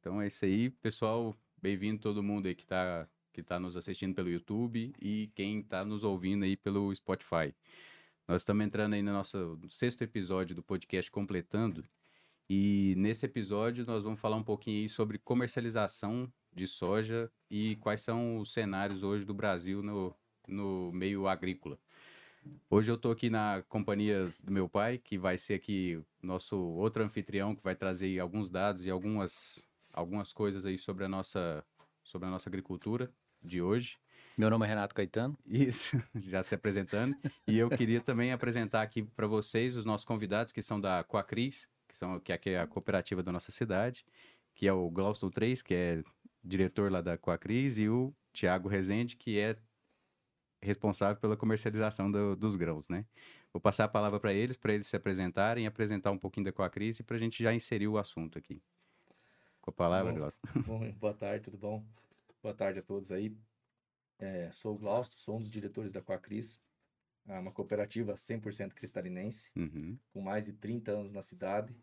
Então é isso aí, pessoal. Bem-vindo todo mundo aí que está que tá nos assistindo pelo YouTube e quem está nos ouvindo aí pelo Spotify. Nós estamos entrando aí no nosso sexto episódio do podcast Completando. E nesse episódio nós vamos falar um pouquinho sobre comercialização de soja e quais são os cenários hoje do Brasil no, no meio agrícola. Hoje eu estou aqui na companhia do meu pai, que vai ser aqui nosso outro anfitrião, que vai trazer alguns dados e algumas, algumas coisas aí sobre a nossa, sobre a nossa agricultura de hoje. Meu nome é Renato Caetano. Isso, já se apresentando. e eu queria também apresentar aqui para vocês os nossos convidados, que são da Coacris, que, são, que é a cooperativa da nossa cidade, que é o Glauston 3, que é diretor lá da Coacris, e o Tiago Rezende, que é responsável pela comercialização do, dos grãos, né? Vou passar a palavra para eles, para eles se apresentarem, apresentar um pouguinho da Coacris e para a gente já inserir o assunto aqui. Com a palavra, Glausto. Bom, boa tarde, tudo bom? Boa tarde a todos aí. É, sou o Glausto, sou um dos diretores da Coacris, é uma cooperativa 100% cristalinense, uhum. com mais de 30 anos na cidade,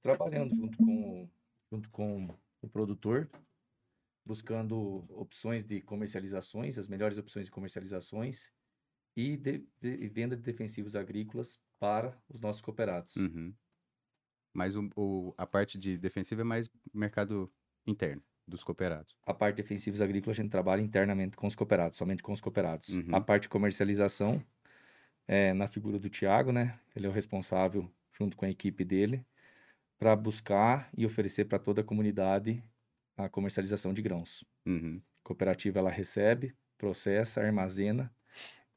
trabalhando junto com, junto com o produtor buscando opções de comercializações, as melhores opções de comercializações e de, de, venda de defensivos agrícolas para os nossos cooperados. Uhum. Mas o, o, a parte de defensivo é mais mercado interno dos cooperados. A parte de defensivos agrícolas a gente trabalha internamente com os cooperados, somente com os cooperados. Uhum. A parte de comercialização é na figura do Tiago, né? Ele é o responsável junto com a equipe dele para buscar e oferecer para toda a comunidade a comercialização de grãos. Uhum. A cooperativa ela recebe, processa, armazena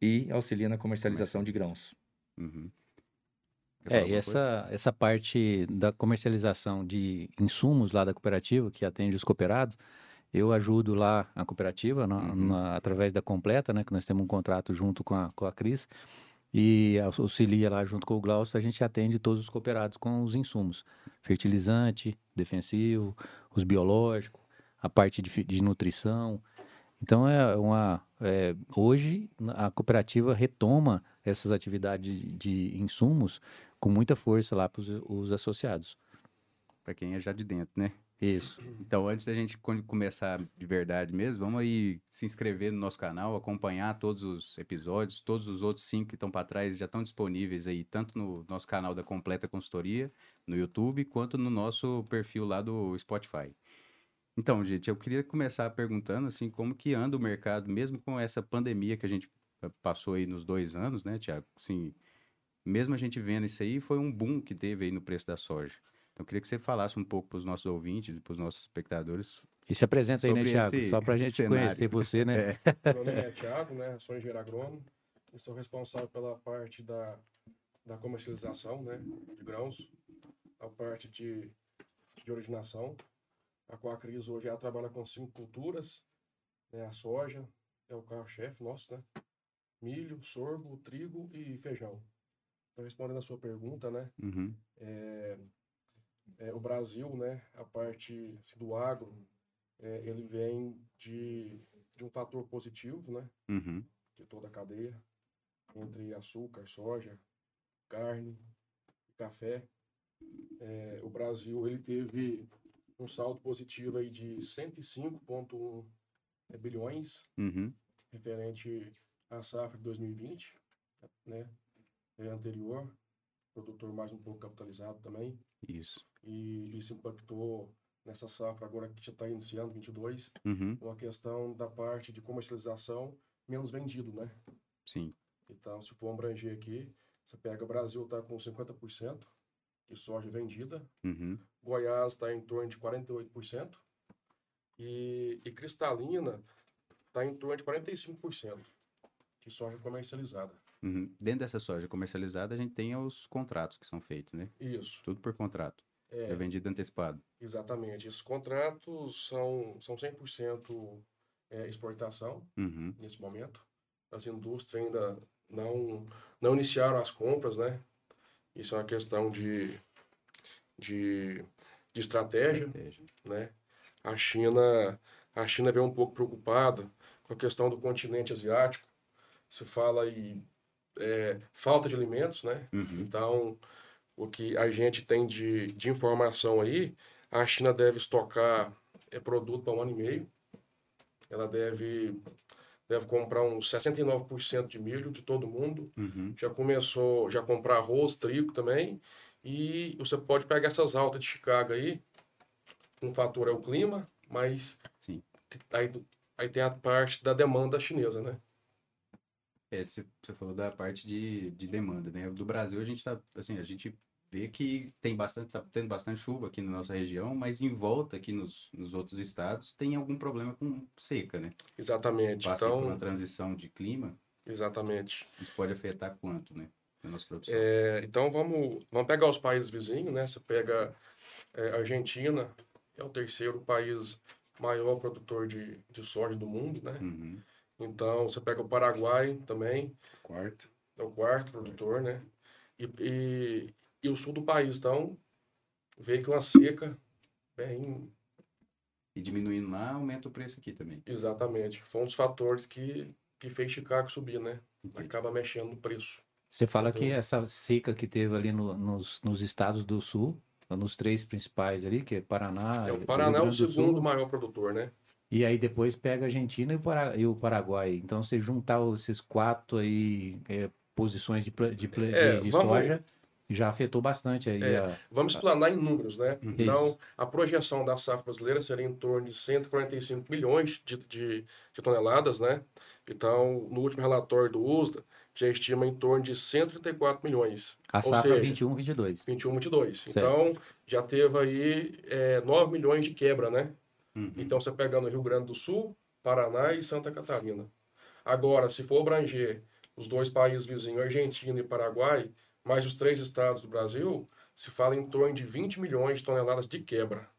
e auxilia na comercialização de grãos. Uhum. É, e essa, essa parte da comercialização de insumos lá da cooperativa, que atende os cooperados, eu ajudo lá a cooperativa, na, uhum. na, através da Completa, né, que nós temos um contrato junto com a, com a Cris, e auxilia lá junto com o Glaucio, a gente atende todos os cooperados com os insumos, fertilizante, defensivo, os biológicos, a parte de, de nutrição. Então é uma é, hoje a cooperativa retoma essas atividades de, de insumos com muita força lá para os associados. Para quem é já de dentro, né? Isso. Então, antes da gente começar de verdade mesmo, vamos aí se inscrever no nosso canal, acompanhar todos os episódios, todos os outros cinco que estão para trás já estão disponíveis aí, tanto no nosso canal da Completa Consultoria, no YouTube, quanto no nosso perfil lá do Spotify. Então, gente, eu queria começar perguntando, assim, como que anda o mercado, mesmo com essa pandemia que a gente eh, passou aí nos dois anos, né, Tiago? Assim, mesmo a gente vendo isso aí, foi um boom que teve aí no preço da soja. Então, eu queria que você falasse um pouco para os nossos ouvintes e para os nossos espectadores. E se apresenta aí, né, Thiago? Só para a gente cenário. conhecer você, né? É. Meu nome é Thiago, né? Sou engenheiro agrônomo. Estou responsável pela parte da, da comercialização, né? De grãos, a parte de, de originação. A Coacris hoje ela trabalha com cinco culturas, né? A soja é o carro-chefe nosso, né? Milho, sorgo, trigo e feijão. Então, respondendo a sua pergunta, né? Uhum. É, é, o Brasil, né, a parte assim, do agro, é, ele vem de, de um fator positivo, né, uhum. de toda a cadeia, entre açúcar, soja, carne, café. É, o Brasil ele teve um saldo positivo aí de 105,1 é, bilhões, uhum. referente à safra de 2020, né, anterior, produtor mais um pouco capitalizado também. Isso. E isso impactou nessa safra agora que já está iniciando, 22, uhum. uma questão da parte de comercialização menos vendido, né? Sim. Então, se for abranger aqui, você pega o Brasil está com 50% de soja vendida, uhum. Goiás está em torno de 48%, e, e Cristalina está em torno de 45% de soja comercializada. Uhum. Dentro dessa soja comercializada, a gente tem os contratos que são feitos, né? Isso. Tudo por contrato. É, é vendido antecipado. Exatamente. Esses contratos são, são 100% é, exportação uhum. nesse momento. As indústrias ainda não, não iniciaram as compras, né? Isso é uma questão de, de, de estratégia, estratégia, né? A China, a China veio um pouco preocupada com a questão do continente asiático. Se fala aí é, falta de alimentos, né? Uhum. Então, o que a gente tem de, de informação aí, A China deve estocar é, produto para um ano e meio. Ela deve, deve comprar uns 69% de milho de todo mundo. Uhum. Já começou já comprar arroz, trigo também. E você pode pegar essas altas de Chicago aí. Um fator é o clima, mas Sim. Aí, aí tem a parte da demanda chinesa, né? É, você falou da parte de, de demanda, né? Do Brasil a gente tá, assim, a gente vê que tem bastante, tá tendo bastante chuva aqui na nossa região, mas em volta aqui nos, nos outros estados tem algum problema com seca, né? Exatamente. Passa então, por uma transição de clima. Exatamente. Isso pode afetar quanto, né? Na nossa produção. É, então vamos, vamos pegar os países vizinhos, né? Você pega é, Argentina, é o terceiro país maior produtor de, de soja do mundo, né? Uhum. Então, você pega o Paraguai também. Quarto. É o quarto produtor, né? E, e, e o sul do país, então, veio com uma seca bem... E diminuindo lá, aumenta o preço aqui também. Exatamente. Foi um dos fatores que, que fez Chicago subir, né? Entendi. Acaba mexendo no preço. Você fala que essa seca que teve ali no, nos, nos estados do sul, nos três principais ali, que é Paraná. É, o Paraná é o segundo maior produtor, né? E aí depois pega a Argentina e o, Para... o Paraguai. Então, se juntar esses quatro aí, é, posições de, de, de, é, de soja, já afetou bastante aí. É, a... Vamos explanar em números, né? Uhum. Então, a projeção da safra brasileira seria em torno de 145 milhões de, de, de toneladas, né? Então, no último relatório do USDA, já estima em torno de 134 milhões. A safra 21, 22. 21, 22. Certo. Então, já teve aí é, 9 milhões de quebra, né? Uhum. Então, você pegando Rio Grande do Sul, Paraná e Santa Catarina. Agora, se for abranger os dois países vizinhos, Argentina e Paraguai, mais os três estados do Brasil, se fala em torno de 20 milhões de toneladas de quebra.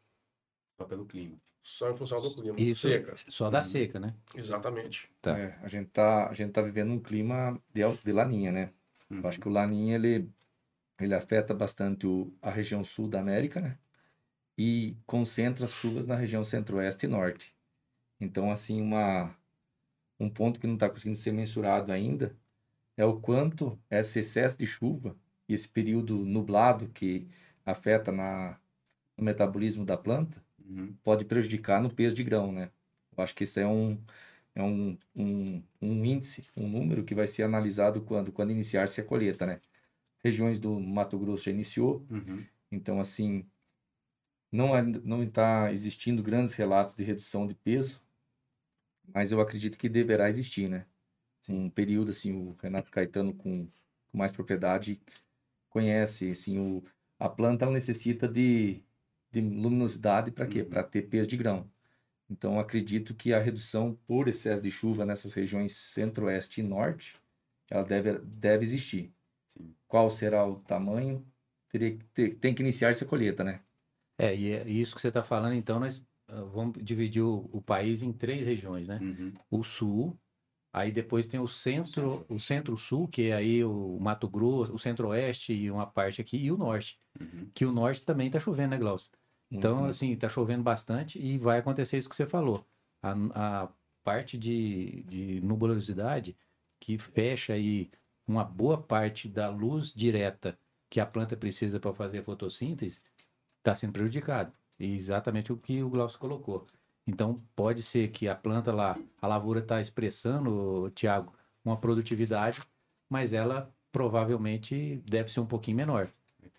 Só pelo clima. Só em função do clima. Isso, seca. Só da uhum. seca, né? Exatamente. Tá. É, a, gente tá, a gente tá vivendo um clima de, de laninha, né? Uhum. Eu acho que o laninha, ele, ele afeta bastante o, a região sul da América, né? E concentra as chuvas na região centro-oeste e norte. Então, assim, uma, um ponto que não está conseguindo ser mensurado ainda é o quanto esse excesso de chuva e esse período nublado que afeta na, no metabolismo da planta uhum. pode prejudicar no peso de grão, né? Eu acho que isso é um, é um, um, um índice, um número que vai ser analisado quando, quando iniciar-se a colheita, né? Regiões do Mato Grosso já iniciou, uhum. então, assim, não, é, não está existindo grandes relatos de redução de peso, mas eu acredito que deverá existir, né? Assim, um período, assim, o Renato Caetano com, com mais propriedade conhece, assim, o, a planta necessita de, de luminosidade para quê? Uhum. Para ter peso de grão. Então, acredito que a redução por excesso de chuva nessas regiões centro-oeste e norte, ela deve, deve existir. Sim. Qual será o tamanho? Teria, ter, tem que iniciar-se a colheita, né? É, e é isso que você está falando, então nós uh, vamos dividir o, o, país em três regiões, né? Uhum. O sul, aí depois tem o centro, o centro-sul, que é aí o Mato Grosso, o centro-oeste e uma parte aqui, e o norte. Uhum. Que o norte também está chovendo, né, Glaucio? Então, uhum. assim, está chovendo bastante e vai acontecer isso que você falou. A, a parte de, de nubulosidade que fecha aí uma boa parte da luz direta que a planta precisa para fazer a fotossíntese, está sendo prejudicado. E exatamente o que o Glaucio colocou. Então, pode ser que a planta lá, a lavoura está expressando, Tiago, uma produtividade, mas ela provavelmente deve ser um pouquinho menor.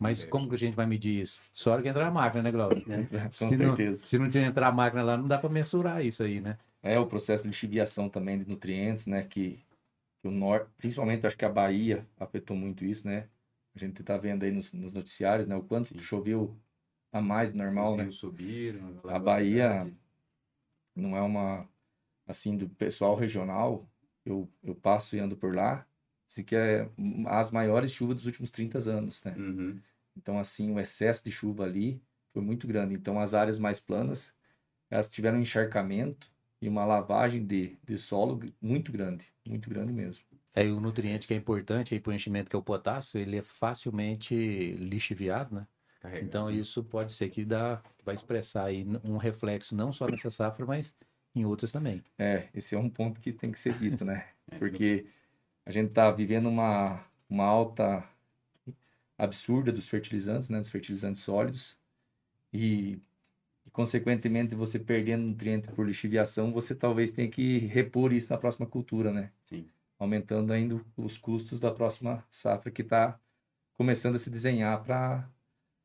Mas como que a gente vai medir isso? Só hora que entrar a máquina, né, Glaucio? É, com se certeza. Não, se não entrar a máquina lá, não dá para mensurar isso aí, né? É o processo de lixiviação também de nutrientes, né? Que, que o norte, principalmente acho que a Bahia afetou muito isso, né? A gente está vendo aí nos, nos, noticiários, né? O quanto Sim. choveu a mais do normal, né? subiram. A Bahia não é uma assim do pessoal regional. Eu, eu passo e ando por lá. Assim, que é as maiores chuvas dos últimos 30 anos, né? Uhum. Então, assim, o excesso de chuva ali foi muito grande. Então, as áreas mais planas, elas tiveram um encharcamento e uma lavagem de, de solo muito grande, muito grande mesmo. É, e o nutriente que é importante aí para o enchimento, que é o potássio, ele é facilmente lixiviado, né? Carregado. Então isso pode ser que dá, vai expressar aí um reflexo não só nessa safra, mas em outras também. É, esse é um ponto que tem que ser visto, né? É. Porque a gente está vivendo uma, uma alta absurda dos fertilizantes, né? Dos fertilizantes sólidos. E consequentemente, você perdendo nutriente por lixiviação, você talvez tenha que repor isso na próxima cultura, né? Sim. Aumentando ainda os custos da próxima safra que está começando a se desenhar para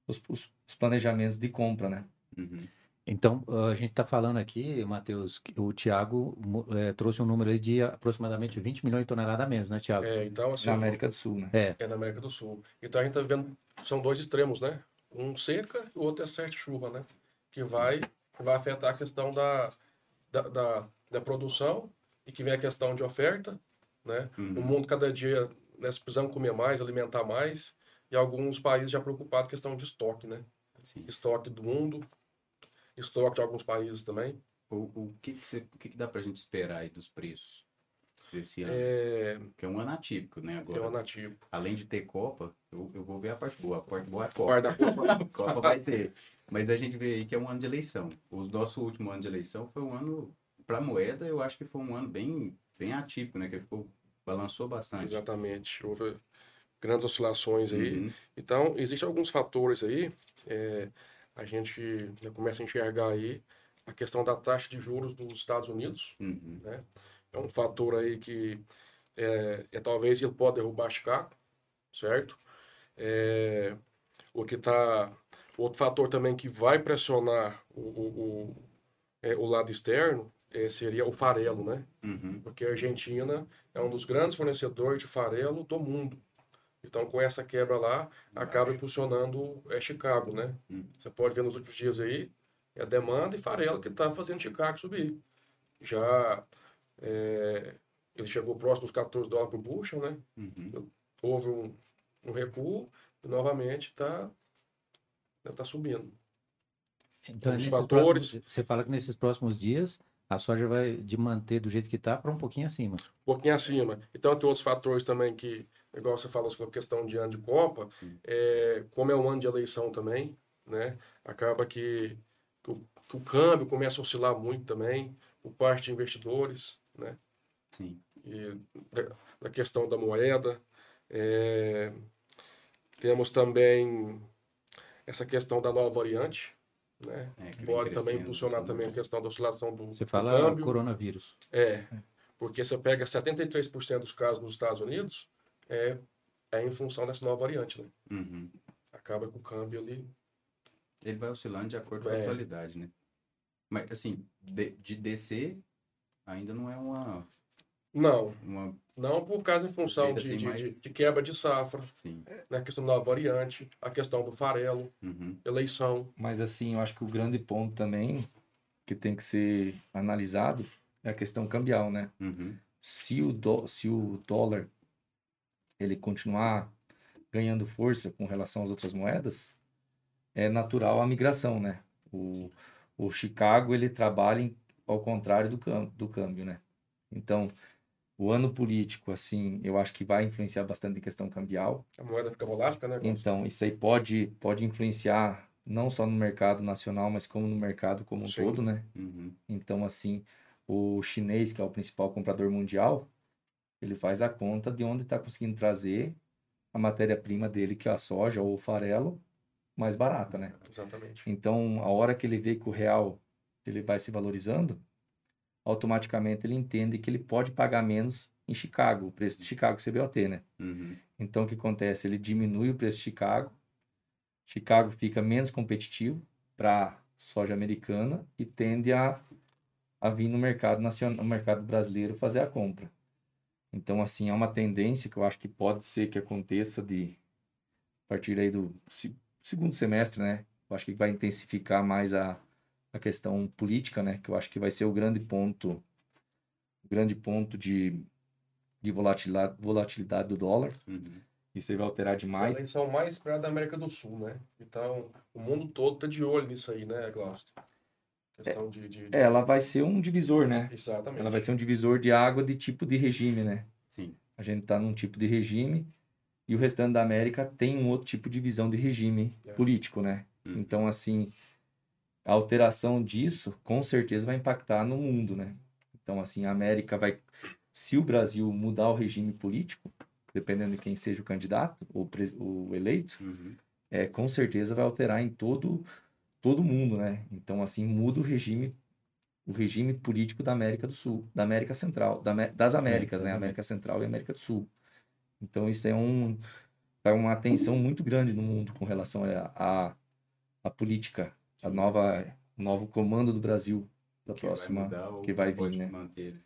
os, os, os, planejamentos de compra, né? Uhum. Então, a gente está falando aqui, Matheus, o Tiago é, trouxe um número de aproximadamente 20 milhões de toneladas a menos, né, Tiago? É, então, assim, na América do Sul, né? É. é na América do Sul. Então, a gente está vendo, são dois extremos, né? Um seca e o outro é certa chuva, né? Que vai, vai afetar a questão da, da, da, da produção e que vem a questão de oferta, né? Uhum. O mundo, cada dia, né, precisamos comer mais, alimentar mais, e alguns países já preocupados com a questão de estoque, né? Sim. Estoque do mundo, estoque de alguns países também. O, o, que, que, você, o que, que dá para a gente esperar aí dos preços desse ano? É... Que é um ano atípico, né? Agora, é um ano atípico. Além de ter Copa, eu, eu vou ver a parte boa. A parte boa é a Copa. Da Copa. Copa vai ter. Mas a gente vê aí que é um ano de eleição. O nosso último ano de eleição foi um ano, para a moeda, eu acho que foi um ano bem, bem atípico, né? Que ficou, balançou bastante. Exatamente. Houve grandes oscilações aí. Uhum. Então, existem alguns fatores aí. É, a gente né, começa a enxergar aí a questão da taxa de juros dos Estados Unidos, uhum. né? É um fator aí que é, é talvez ele pode derrubar Chicago, certo? É, o que está outro fator também que vai pressionar o, o, o, é, o lado externo é, seria o farelo, né? Uhum. Porque a Argentina é um dos grandes fornecedores de farelo do mundo. Então, com essa quebra lá, acaba impulsionando é, Chicago, né? Hum. Você pode ver nos últimos dias aí, é a demanda e farelo que está fazendo Chicago subir. Já é, ele chegou próximo dos 14 dólares por bushel, né? Uhum. Houve um, um, recuo e novamente está tá subindo. Então, os fatores... Próximos, você fala que nesses próximos dias a soja vai de manter do jeito que está para um pouquinho acima. Um pouquinho acima. Então tem outros fatores também que igual você falou, sobre a questão de ano de Copa, é, como é um ano de eleição também, né? Acaba que, que, o, que o câmbio começa a oscilar muito também, por parte de investidores, né? Sim. E da, da questão da moeda. É, temos também essa questão da nova variante, né? É, Pode também impulsionar também a questão da oscilação do, você fala do câmbio. coronavírus. É, porque você pega 73% dos casos nos Estados Unidos, é, é em função dessa nova variante, né? Uhum. Acaba com o câmbio ali. Ele vai oscilando de acordo com a é. atualidade, né? Mas, assim, de, de descer, ainda não é uma... Não, uma... não por causa em função de, de, mais... de, de, quebra de safra, Sim. né? a questão da variante, a questão do farelo, uhum. eleição. Mas, assim, eu acho que o grande ponto também que tem que ser analisado é a questão cambial, né? Uhum. Se, o do, se o dólar ele continuar ganhando força com relação às outras moedas, é natural a migração, né? O, o Chicago, ele trabalha em, ao contrário do, do câmbio, né? Então, o ano político, assim, eu acho que vai influenciar bastante em questão cambial. A moeda fica volátil, né? Então, isso aí pode, pode influenciar não só no mercado nacional, mas como no mercado como um Sim. todo, né? Uhum. Então, assim, o chinês, que é o principal comprador mundial, ele faz a conta de onde está conseguindo trazer a matéria-prima dele, que é a soja ou o farelo, mais barata, né? Exatamente. Então, a hora que ele vê que o real ele vai se valorizando, automaticamente ele entende que ele pode pagar menos em Chicago, o preço de Chicago CBOT, né? Uhum. Então, o que acontece? Ele diminui o preço de Chicago, Chicago fica menos competitivo para soja americana e tende a, a vir no mercado nacional, no mercado brasileiro fazer a compra. Então, assim, é uma tendência que eu acho que pode ser que aconteça de a partir aí do segundo semestre, né? Eu acho que vai intensificar mais a, a questão política, né? Que eu acho que vai ser o grande ponto, o grande ponto de, de volatilidade, volatilidade do dólar. Uhum. Isso aí vai alterar demais. A eleição mais esperada da América do Sul, né? Então, o mundo todo tá de olho nisso aí, né, Glaucio? Questão é, de, de, de... Ela vai ser um divisor, né? Exatamente. Ela vai ser um divisor de água de tipo de regime, né? Sim. A gente está num tipo de regime e o restante da América tem um outro tipo de visão de regime é. político, né? Hum. Então, assim, a alteração disso com certeza vai impactar no mundo, né? Então, assim, a América vai. Se o Brasil mudar o regime político, dependendo de quem seja o candidato ou o eleito, uhum. é, com certeza vai alterar em todo todo mundo, né? Então, assim, muda o regime o regime político da América do Sul, da América Central, da, das Américas, né? América Central e América do Sul. Então, isso é um, é uma atenção muito grande no mundo com relação a, a, política, a nova, novo comando do Brasil da que próxima, vai que vai vir, né? Manter.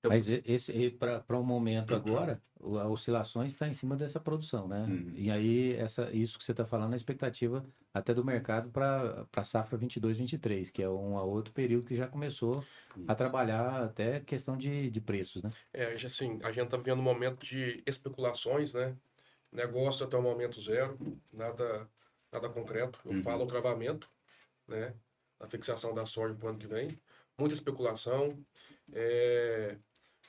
Então, Mas esse para um momento agora, a oscilações está em cima dessa produção, né? Uhum. E aí, essa, isso que você está falando, é a expectativa até do mercado para a safra 22, 23, que é um outro período que já começou uhum. a trabalhar até questão de, de preços, né? É, assim, a gente está vivendo um momento de especulações, né? Negócio até o momento zero, nada, nada concreto. Eu uhum. falo o travamento, né? A fixação da soja para o ano que vem. Muita especulação. É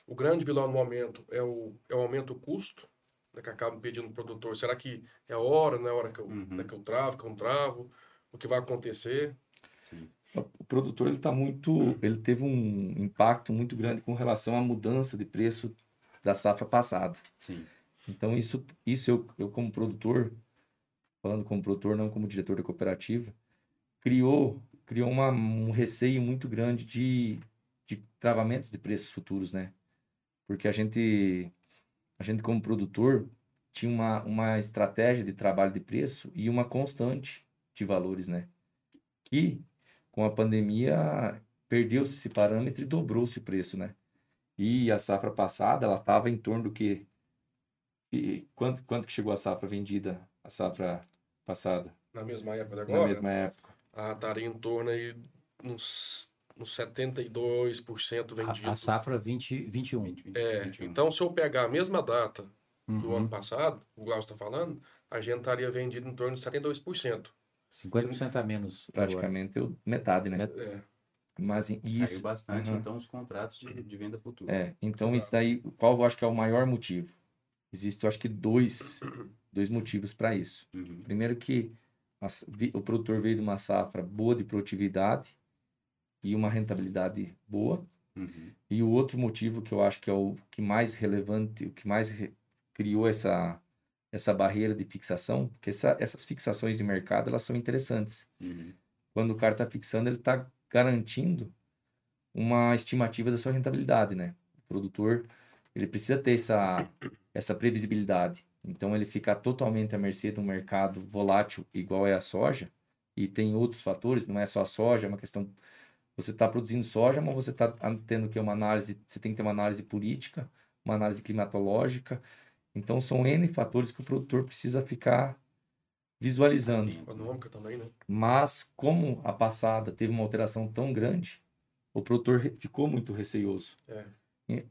o grande vilão no momento é o, é o aumento do custo, né, que acaba pedindo o produtor. Será que é a hora, não é a hora que eu, uhum. né, que eu travo, que eu não travo? O que vai acontecer? Sim. O produtor ele tá muito, ele teve um impacto muito grande com relação à mudança de preço da safra passada. Sim. Então isso, isso eu, eu como produtor, falando como produtor, não como diretor da cooperativa, criou, criou uma, um receio muito grande de, de travamentos de preços futuros, né? Porque a gente, a gente como produtor, tinha uma, uma estratégia de trabalho de preço e uma constante de valores, né? Que com a pandemia perdeu-se esse parâmetro e dobrou-se o preço, né? E a safra passada, ela estava em torno do que? E quanto, quanto que chegou a safra vendida, a safra passada? Na mesma época agora? Na mesma época. Ah, estaria em torno aí uns uns 72% vendido. A, a safra 20, 21. 20, é, 21. então se eu pegar a mesma data uhum. do ano passado, o Glaucio está falando, a gente estaria vendido em torno de 72%. 50% a menos. Praticamente agora. metade, né? É. Mas isso. Caiu bastante, uhum. então, os contratos de, de venda futura. É, então Exato. isso daí, qual eu acho que é o maior motivo? Existem, eu acho que, dois, dois motivos para isso. Uhum. Primeiro que a, o produtor veio de uma safra boa de produtividade, e uma rentabilidade boa. Uhum. E o outro motivo que eu acho que é o que mais relevante, o que mais criou essa, essa barreira de fixação, porque essa, essas fixações de mercado elas são interessantes. Uhum. Quando o cara está fixando, ele está garantindo uma estimativa da sua rentabilidade, né? O produtor ele precisa ter essa, essa previsibilidade. Então ele ficar totalmente à mercê de um mercado volátil igual é a soja e tem outros fatores, não é só a soja, é uma questão você está produzindo soja, mas você está tendo que uma análise, você tem que ter uma análise política, uma análise climatológica. Então são N fatores que o produtor precisa ficar visualizando. Econômica também, né? Mas como a passada teve uma alteração tão grande, o produtor ficou muito receioso. É.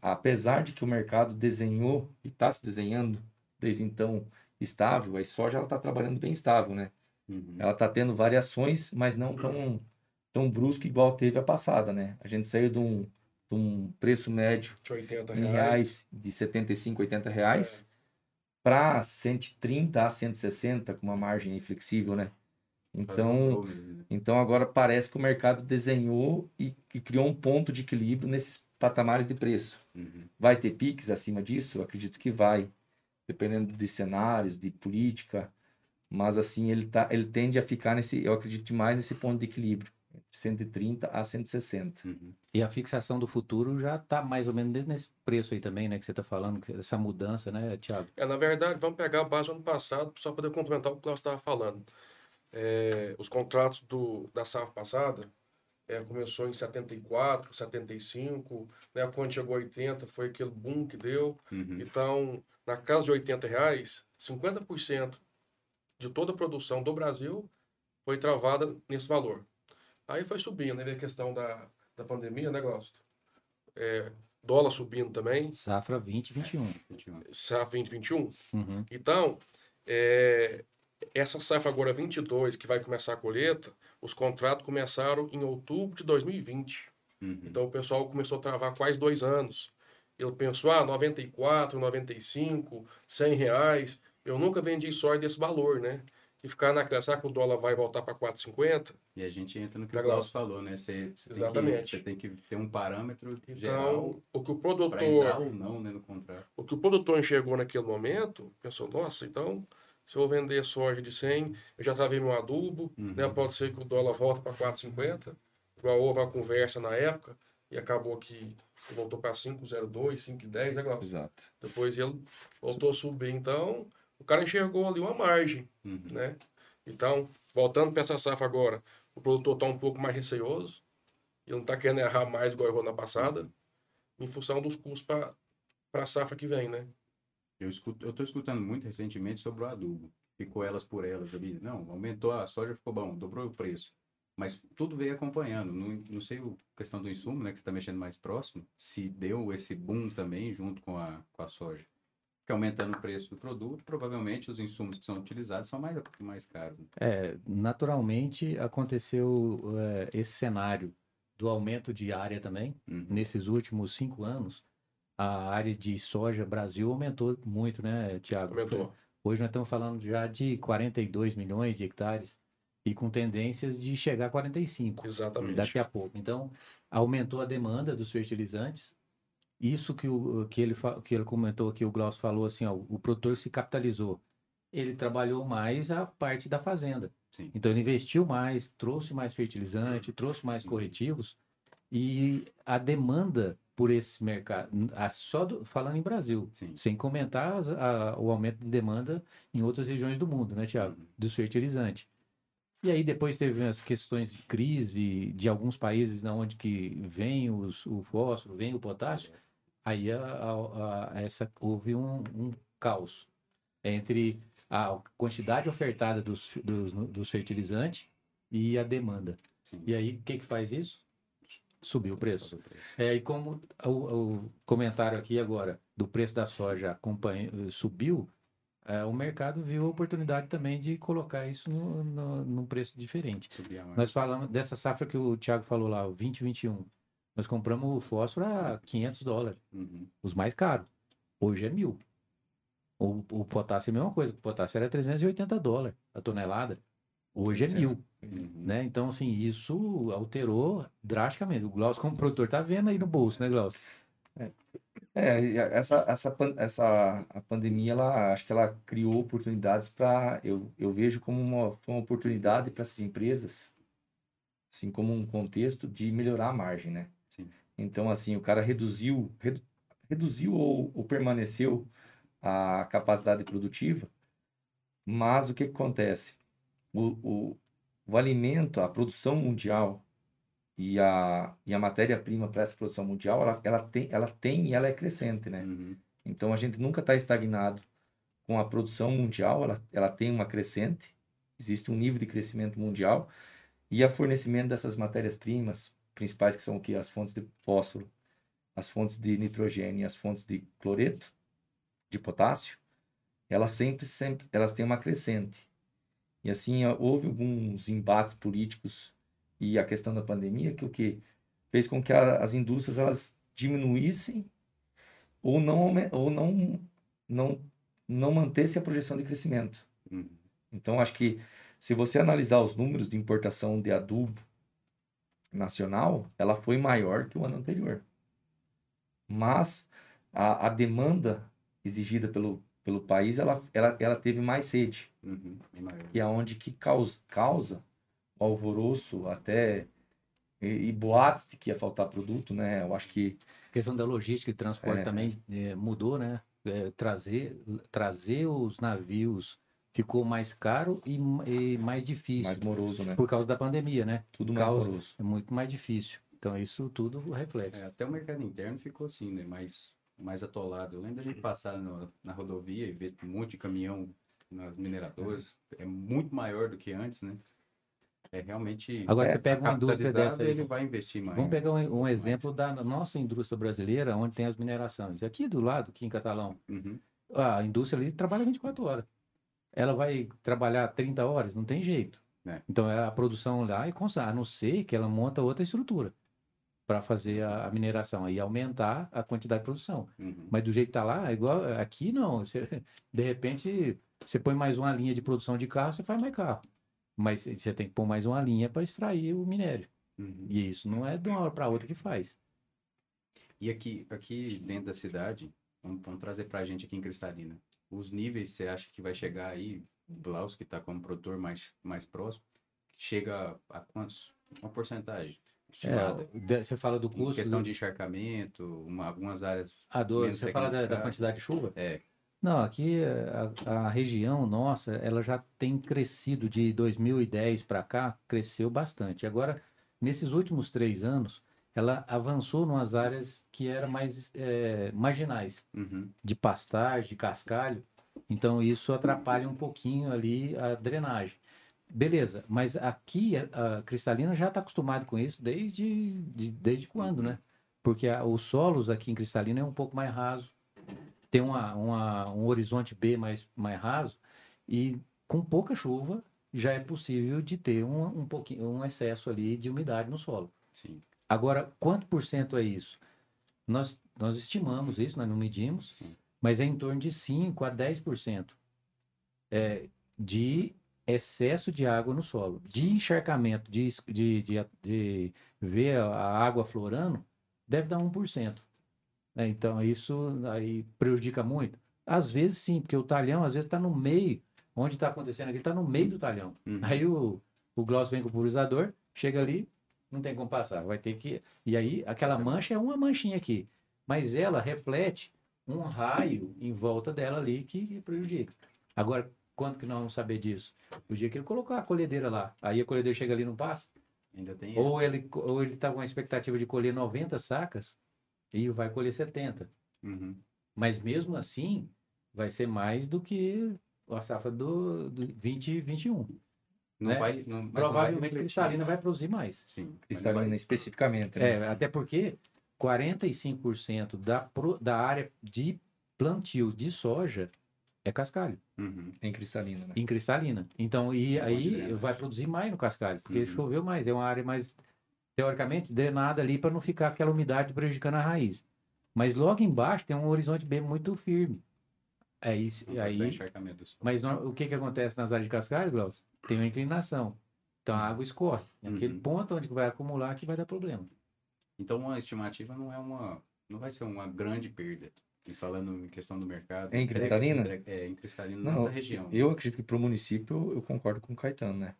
Apesar de que o mercado desenhou e está se desenhando desde então estável, a soja ela está trabalhando bem estável, né? Uhum. Ela está tendo variações, mas não tão tão brusco igual teve a passada, né? A gente saiu de um, de um preço médio de 80 reais. em reais de 75, 80 reais é. para 130 a 160 com uma margem flexível, né? Então, né? então agora parece que o mercado desenhou e, e, criou um ponto de equilíbrio nesses patamares de preço. Uhum. Vai ter piques acima disso? Eu acredito que vai, dependendo de cenários, de política, mas assim ele tá, ele tende a ficar nesse, eu acredito mais nesse ponto de equilíbrio. 130 a 160. Uhum. E a fixação do futuro já está mais ou menos nesse preço aí também, né? Que você está falando, essa mudança, né, Tiago? É, na verdade, vamos pegar a base do ano passado, só para poder complementar o que o estava falando. É, os contratos do, da safra passada é, começou em 74, 75, né? Quando chegou a 80, foi aquele boom que deu. Uhum. Então, na casa de 80 reais, 50% de toda a produção do Brasil foi travada nesse valor. Aí foi subindo, né? A questão da, da pandemia, né, Gosto? É, dólar subindo também. Safra 2021. 21. Safra 2021. Uhum. Então, é, essa safra agora 22, que vai começar a colheita, os contratos começaram em outubro de 2020. Uhum. Então o pessoal começou a travar quase dois anos. Ele pensou, ah, 94, 95, 100 reais. Eu nunca vendi soja desse valor, né? E ficar naquela, será que o dólar vai voltar para 4,50? E a gente entra no que o Klaus falou, né? Você, você Exatamente. Tem que, você tem que ter um parâmetro então, geral o que o produtor ou não né, no contrato. O que o produtor enxergou naquele momento, pensou, nossa, então se eu vender soja de 100, eu já travei meu adubo, uhum. né? Pode ser que o dólar volte para 4,50. Igual houve uma conversa na época e acabou que voltou para 5,02, 5,10, né, Glaucio? Exato. Depois ele voltou a subir. Então, o cara enxergou ali uma margem, uhum. né? Então, voltando para essa safra agora, o produtor está um pouco mais receoso. Ele não está querendo errar mais igual errou na passada, em função dos custos para a safra que vem, né? Eu escuto, eu estou escutando muito recentemente sobre o adubo. Ficou elas por elas ali. Não, aumentou a soja, ficou bom, dobrou o preço. Mas tudo veio acompanhando. Não, não sei a questão do insumo, né, que você está mexendo mais próximo, se deu esse boom também junto com a, com a soja. Porque aumentando o preço do produto, provavelmente os insumos que são utilizados são mais, mais caros. É, naturalmente aconteceu é, esse cenário do aumento de área também. Uhum. Nesses últimos cinco anos, a área de soja Brasil aumentou muito, né, Tiago? Aumentou. Hoje nós estamos falando já de 42 milhões de hectares e com tendências de chegar a 45 Exatamente. daqui a pouco. Então, aumentou a demanda dos fertilizantes. Isso que, o, que, ele, que ele comentou, que o Glaucio falou assim, ó, o produtor se capitalizou. Ele trabalhou mais a parte da fazenda. Sim. Então, ele investiu mais, trouxe mais fertilizante, trouxe mais corretivos. E a demanda por esse mercado, só do, falando em Brasil, Sim. sem comentar a, o aumento de demanda em outras regiões do mundo, né, Tiago? Uhum. Dos fertilizantes. E aí depois teve as questões de crise de alguns países na onde que vem os, o fósforo, vem o potássio. Aí a, a, a, essa, houve um, um caos entre a quantidade ofertada dos, dos, dos fertilizantes e a demanda. Sim. E aí, o que, que faz isso? Subiu o preço. É, e como o, o, comentário aqui agora do preço da soja subiu, é, o mercado viu a oportunidade também de colocar isso no, no, num preço diferente. Nós falamos dessa safra que o Thiago falou lá, o 2021. Nós compramos o fósforo a 500 dólares, uhum. os mais caros. Hoje é mil. O, o potássio é a mesma coisa. O potássio era 380 dólares a tonelada. Hoje é mil. Uhum. Né? Então, assim, isso alterou drasticamente. O Glaucio, como produtor, tá vendo aí no bolso, né, Glaucio? É. É, essa, essa, essa a pandemia, ela, acho que ela criou oportunidades para, eu, eu vejo como uma, uma oportunidade para essas empresas, assim como um contexto de melhorar a margem, né? Então, assim, o cara reduziu, redu, reduziu ou, ou permaneceu a capacidade produtiva, mas o que, que acontece? O, o, o alimento, a produção mundial, e a, e a matéria-prima para essa produção mundial, ela, ela, tem, ela tem e ela é crescente, né? Uhum. Então, a gente nunca está estagnado com a produção mundial, ela, ela tem uma crescente, existe um nível de crescimento mundial, e a fornecimento dessas matérias-primas principais, que são o que? As fontes de fósforo, as fontes de nitrogênio e as fontes de cloreto, de potássio, elas sempre, sempre elas têm uma crescente. E assim, houve alguns embates políticos e a questão da pandemia, que o que fez com que a, as indústrias elas diminuíssem ou não ou não não não mantesse a projeção de crescimento. Uhum. Então acho que se você analisar os números de importação de adubo nacional, ela foi maior que o ano anterior. Mas a, a demanda exigida pelo, pelo país, ela, ela, ela teve mais sede. Uhum. E aonde que causa, causa alvoroço, até e, e, boatos de que ia faltar produto, né? Eu acho que a questão da logística e transporte é... também é, mudou, né? É, trazer trazer os navios ficou mais caro e, e, mais difícil. Mais moroso, né? Por causa da pandemia, né? Tudo mais causa, moroso. É muito mais difícil. Então isso tudo reflexo. É, até o mercado interno ficou assim, né? Mais mais atolado. Eu lembro da gente passar no, na rodovia e ver um monte de caminhão nas mineradoras. É muito maior do que antes, né? É realmente. Agora é, você pega uma indústria dessa. Ele vai investir mais. Vamos pegar um, um exemplo da nossa indústria brasileira, onde tem as minerações. Aqui do lado, aqui em Catalão, uhum. a indústria ali trabalha 24 horas. Ela vai trabalhar 30 horas? Não tem jeito. É. Então é a produção lá é constante, a não ser que ela monta outra estrutura para fazer a, mineração e aumentar a quantidade de produção. Uhum. Mas do jeito que está lá, é igual aqui não. Você, de repente, você põe mais uma linha de produção de carro, você faz mais carro. Mas você tem que pôr mais uma linha para extrair o minério. Uhum. E isso não é de uma hora para outra que faz. E aqui, aqui dentro da cidade, vamos, vamos trazer para a gente aqui em Cristalina. Os níveis você acha que vai chegar aí, Blaus, que está como produtor mais, mais próximo, chega a quantos? Uma porcentagem? É, você fala do custo. Em questão do... de encharcamento, uma, algumas áreas. A dor, você fala da, da, quantidade de chuva? É. Não, aqui a, a, região nossa, ela já tem crescido de 2010 para cá, cresceu bastante. Agora, nesses últimos três anos, ela avançou nas áreas que eram mais é, marginais, uhum. de pastagem, de cascalho. Então, isso atrapalha um pouquinho ali a drenagem. Beleza, mas aqui a, a Cristalina já está acostumado com isso desde, de, desde quando, né? Porque a, os solos aqui em Cristalina é um pouco mais raso, tem uma, uma, um horizonte B mais, mais raso, e com pouca chuva já é possível de ter um, um, pouquinho, um excesso ali de umidade no solo. Sim. Agora, quanto por cento é isso? Nós, nós estimamos isso, nós não medimos, Sim. mas é em torno de 5 a 10% é, de excesso de água no solo. De encharcamento, de, de, de, de ver a água florando, deve dar 1%. Né? Então, isso aí prejudica muito? Às vezes sim, porque o talhão às vezes está no meio, onde está acontecendo aqui, está no meio do talhão. Uhum. Aí o, o gloss vem com o pulverizador, chega ali, não tem como passar, vai ter que... E aí, aquela mancha é uma manchinha aqui, mas ela reflete um raio em volta dela ali que prejudica. Agora, quando que nós vamos saber disso? O dia que ele colocar a colhedeira lá. Aí a colhedeira chega ali e não passa. Ainda tem ou ele Ou ele está com a expectativa de colher 90 sacas e vai colher 70. Uhum. Mas mesmo assim, vai ser mais do que a safra do, do 2021. Não né? vai, não, Provavelmente a cristalina vai produzir mais. Sim, cristalina vai... especificamente. Né? É, até porque 45% da, da área de plantio de soja é cascalho. Uhum. Em cristalina, né? Em cristalina. Então, e é aí vai produzir mais no cascalho, porque uhum. choveu mais. É uma área mais, teoricamente, drenada ali para não ficar aquela umidade prejudicando a raiz. Mas logo embaixo tem um horizonte bem muito firme. É isso. aí, mas não, o que, que acontece nas áreas de cascalho, Glaucio? Tem uma inclinação. Então a água escorre. Uhum. Aquele ponto onde vai acumular que vai dar problema. Então uma estimativa não é uma. não vai ser uma grande perda. E falando em questão do mercado. Em Cristalina? É, em Cristalina, não, na região. Eu acredito que para o município eu concordo com o Caetano, né?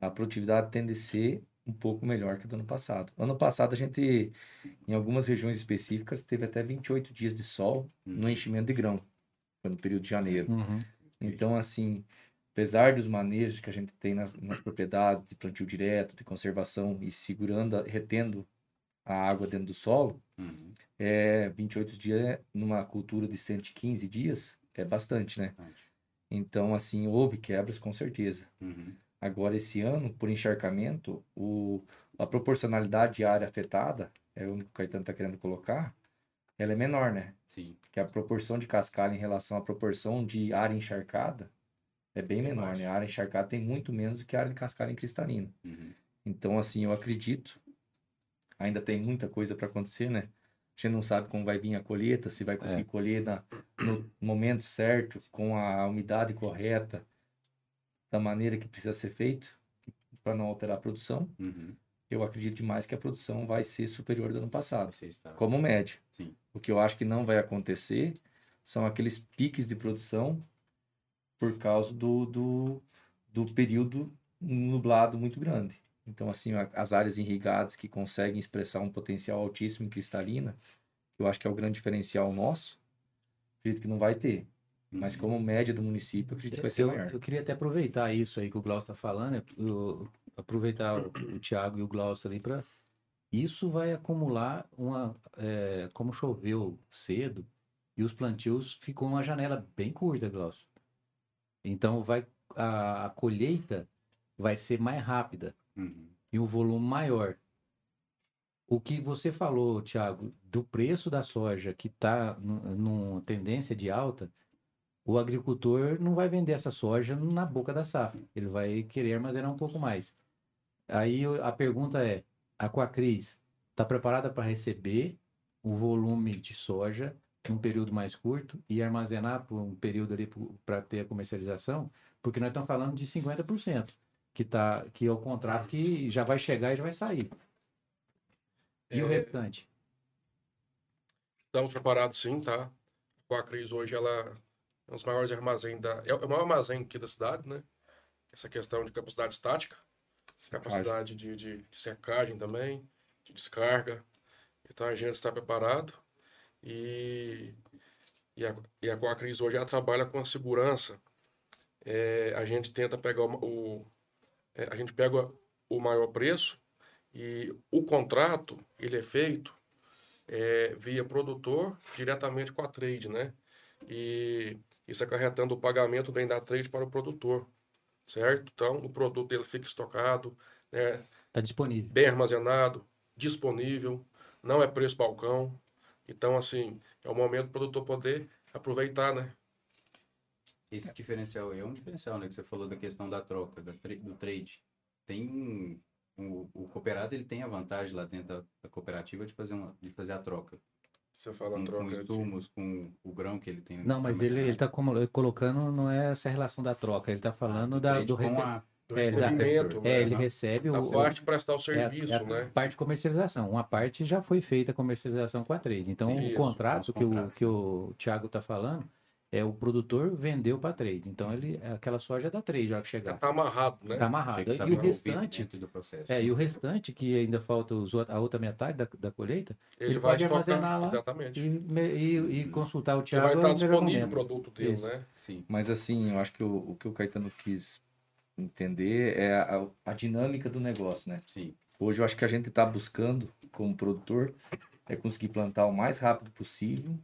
A produtividade tende a ser um pouco melhor que do ano passado. Ano passado a gente, em algumas regiões específicas, teve até 28 dias de sol uhum. no enchimento de grão. No período de janeiro. Uhum. Então, assim, apesar dos manejos que a gente tem nas, nas propriedades de plantio direto, de conservação e segurando, retendo a água dentro do solo, uhum é 28 dias numa cultura de 115 dias é bastante, né? Bastante. Então, assim, houve quebras com certeza. Uhum. Agora, esse ano, por encharcamento, o, a proporcionalidade de área afetada, é o que o Caetano está querendo colocar, ela é menor, né? Sim. Que a proporção de cascalho em relação à proporção de área encharcada é bem menor, né? A área encharcada tem muito menos do que a área de cascalho em cristalina. Uhum. Então, assim, eu acredito, ainda tem muita coisa para acontecer, né? A gente não sabe como vai vir a colheita, se vai conseguir é. colher na, no momento certo, com a umidade correta, da maneira que precisa ser feito, para não alterar a produção. Uhum. Eu acredito demais que a produção vai ser superior do ano passado, está... como média. Sim. O que eu acho que não vai acontecer são aqueles piques de produção por causa do, do, do período nublado muito grande. Então, assim, as áreas irrigadas que conseguem expressar um potencial altíssimo em cristalina, eu acho que é o grande diferencial nosso, acredito que não vai ter. Mas como uhum. média do município, acredito que vai ser eu, maior. Eu queria até aproveitar isso aí que o Glaucio está falando, eu, aproveitar o, o Thiago e o Glaucio ali para... Isso vai acumular uma... É, como choveu cedo, e os plantios ficou uma janela bem curta, Glaucio. Então vai a, a colheita vai ser mais rápida uhum. e um volume maior. O que você falou, Thiago, do preço da soja que está numa tendência de alta, o agricultor não vai vender essa soja na boca da safra. Ele vai querer armazenar um pouco mais. Aí a pergunta é: a Quacris está preparada para receber o volume de soja um período mais curto e armazenar por um período ali para ter a comercialização? Porque nós estamos falando de 50% que, tá, que é o contrato que já vai chegar e já vai sair. E é... o restante? Estamos preparados sim, tá? Com a crise hoje, ela É um dos maiores armazéns da. É o maior armazém aqui da cidade, né? Essa questão de capacidade estática, secagem. capacidade de, de, de, secagem também, de descarga. Então a gente está preparado e, e, a, e a Coacris hoje ela trabalha com a segurança. É, a gente tenta pegar o, o é, a gente pega o maior preço e o contrato ele é feito é, via produtor diretamente com a trade, né? E isso acarretando o pagamento vem da trade para o produtor, certo? Então o produto ele fica estocado, né? Está disponível. Bem armazenado, disponível, não é preço balcão. Então assim é o momento do produtor poder aproveitar, né? Esse diferencial é um diferencial, né? Que você falou da questão da troca, do trade. Tem o, o, cooperado ele tem a vantagem lá dentro da, cooperativa de fazer, uma, de fazer a troca. Você fala com, troca. Com insumos, de... com o grão que ele tem. Não, mas ele, ele tá colocando, não é essa relação da troca, ele está falando ah, da, do, reste... a... do é, recebimento. É, ele recebe a o. parte de prestar o serviço, é a, né? parte de comercialização. Uma parte já foi feita a comercialização com a trade. Então, Sim, o contrato que o, que o Thiago está falando é o produtor vendeu para trade. Então ele aquela soja é da trade já que chegar. Tá amarrado, né? Tá amarrado. Tá e o restante do processo. É, e o restante que ainda falta os, a outra metade da, da colheita, ele, ele pode armazenar lá exatamente. E, e, e consultar o Thiago. vai estar disponível o produto dele, Isso. né? Sim. Mas assim, eu acho que o, o que o Caetano quis entender é a, a dinâmica do negócio, né? Sim. Hoje eu acho que a gente está buscando, como produtor, é conseguir plantar o mais rápido possível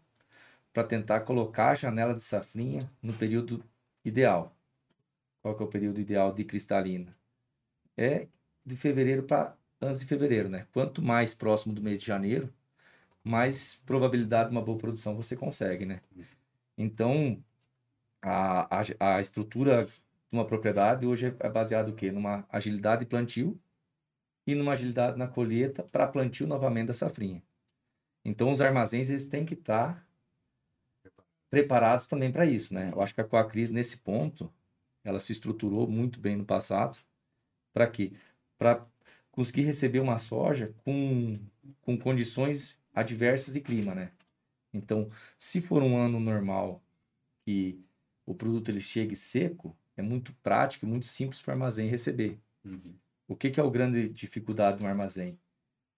para tentar colocar a janela de safrinha no período ideal. Qual que é o período ideal de cristalina? É de fevereiro para antes de fevereiro, né? Quanto mais próximo do mês de janeiro, mais probabilidade de uma boa produção você consegue, né? Então, a, a, a estrutura de uma propriedade hoje é baseada no quê? Numa agilidade de plantio e numa agilidade na colheita para plantio novamente da safrinha. Então, os armazéns eles têm que estar tá preparados também para isso, né? Eu acho que a Coacris, nesse ponto, ela se estruturou muito bem no passado. Para quê? Para conseguir receber uma soja com, com condições adversas de clima, né? Então, se for um ano normal que o produto ele chegue seco, é muito prático e muito simples para o armazém receber. Uhum. O que, que é a grande dificuldade no armazém?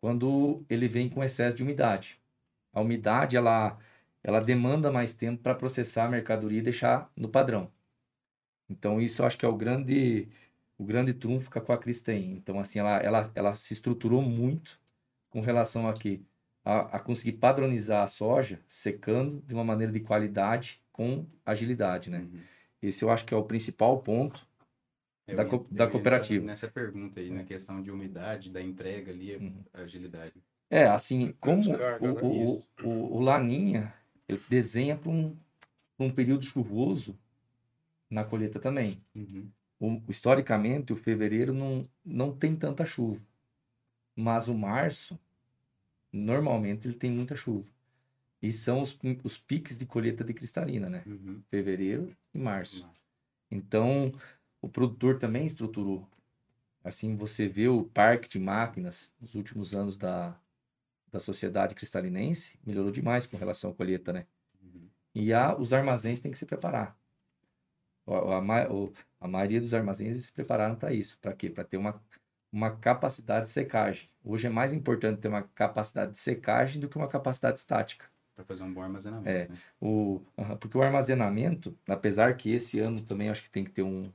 Quando ele vem com excesso de umidade. A umidade, ela ela demanda mais tempo para processar a mercadoria e deixar no padrão. Então isso eu acho que é o grande o grande trunfo que a Coacris tem. Então assim, ela, ela, ela se estruturou muito com relação a que a, a conseguir padronizar a soja secando de uma maneira de qualidade com agilidade, né? Uhum. Esse eu acho que é o principal ponto eu da, ia, da cooperativa. Nessa pergunta aí, na questão de umidade, da entrega ali, uhum. agilidade. É, assim, como Descarga, o, né? o, o, o, Laninha, ele desenha para um, um período chuvoso na colheita também. Uhum. O, historicamente, o fevereiro não, não tem tanta chuva. Mas o março, normalmente, ele tem muita chuva. E são os, os piques de colheita de cristalina, né? Uhum. Fevereiro e março. Então, o produtor também estruturou. Assim, você vê o parque de máquinas nos últimos anos da, da sociedade cristalinense melhorou demais com relação à colheita, né? Uhum. E a, os armazéns têm que se preparar. A, a, a maioria dos armazéns se prepararam para isso. Para quê? Para ter uma, uma capacidade de secagem. Hoje é mais importante ter uma capacidade de secagem do que uma capacidade estática. Para fazer um bom armazenamento. É, né? o, porque o armazenamento, apesar que esse ano também acho que tem que ter um,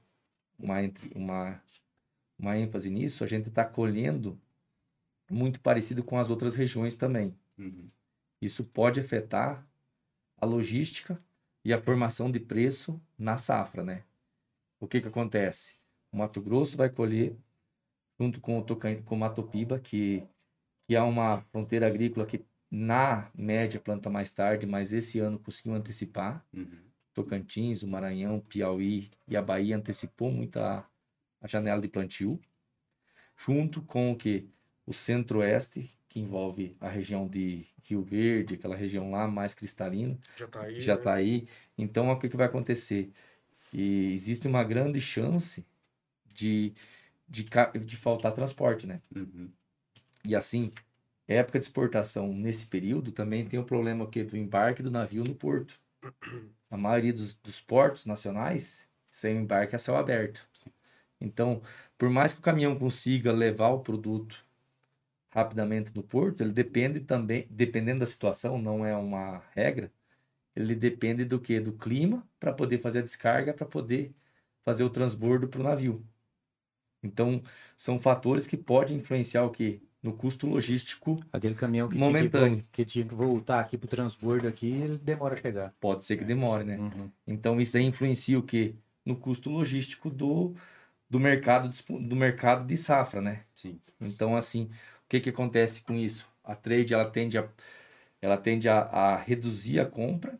uma, uma, uma ênfase nisso, a gente está colhendo muito parecido com as outras regiões também. Uhum. Isso pode afetar a logística e a formação de preço na safra, né? O que que acontece? O Mato Grosso vai colher junto com o, Tocan... com o Mato Piba, que, que é uma fronteira agrícola que na média planta mais tarde, mas esse ano conseguiu antecipar. Uhum. Tocantins, o Maranhão, Piauí e a Bahia antecipou muito a, a janela de plantio, junto com o que o centro-oeste, que envolve a região de Rio Verde, aquela região lá mais cristalina. Já está aí. Já né? aí. Então, o que, que vai acontecer? E existe uma grande chance de, de, de faltar transporte, né? Uhum. E assim, época de exportação nesse período também tem o problema que do embarque do navio no porto. A maioria dos, dos portos nacionais, sem embarque é céu aberto. Então, por mais que o caminhão consiga levar o produto rapidamente no porto, ele depende também, dependendo da situação, não é uma regra, ele depende do que? Do clima para poder fazer a descarga, para poder fazer o transbordo para o navio. Então, são fatores que podem influenciar o que? No custo logístico Aquele caminhão que momentâneo. Tinha que, que tinha que voltar aqui para o transbordo aqui, ele demora a chegar. Pode ser que demore, né? Uhum. Então, isso aí influencia o que? No custo logístico do, do mercado do mercado de safra, né? Sim. Então, assim, o que que acontece com isso? A trade ela tende a ela tende a, a reduzir a compra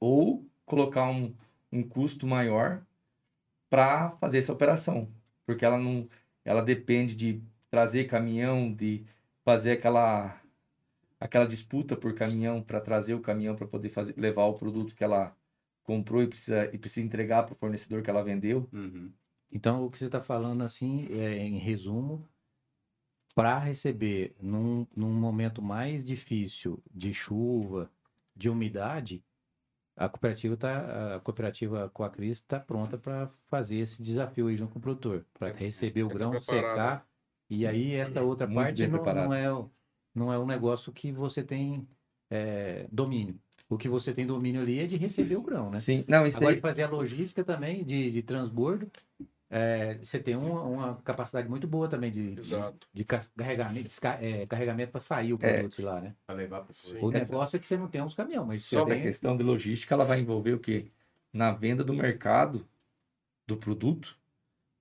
ou colocar um, um custo maior para fazer essa operação, porque ela não ela depende de trazer caminhão, de fazer aquela aquela disputa por caminhão para trazer o caminhão para poder fazer levar o produto que ela comprou e precisa e precisa entregar para o fornecedor que ela vendeu. Uhum. Então, o que você está falando, assim, é, em resumo, para receber num, num momento mais difícil de chuva, de umidade, a cooperativa tá, a cooperativa Coacris está pronta para fazer esse desafio aí junto com o produtor, para receber o é grão, secar, e aí essa outra Muito parte não, não é, não é um negócio que você tem é, domínio. O que você tem domínio ali é de receber o grão, né? Sim, não, isso Agora, aí de fazer a logística também de, de transbordo, é, você tem uma, uma capacidade muito boa também de, de, Exato. de ca- carregamento, é, carregamento para sair o É. produto de lá, né? Para levar para. O Essa- negócio é que você não tem uns caminhões, mas Só você a tem... questão de logística, ela vai envolver o quê? Na venda do mercado do produto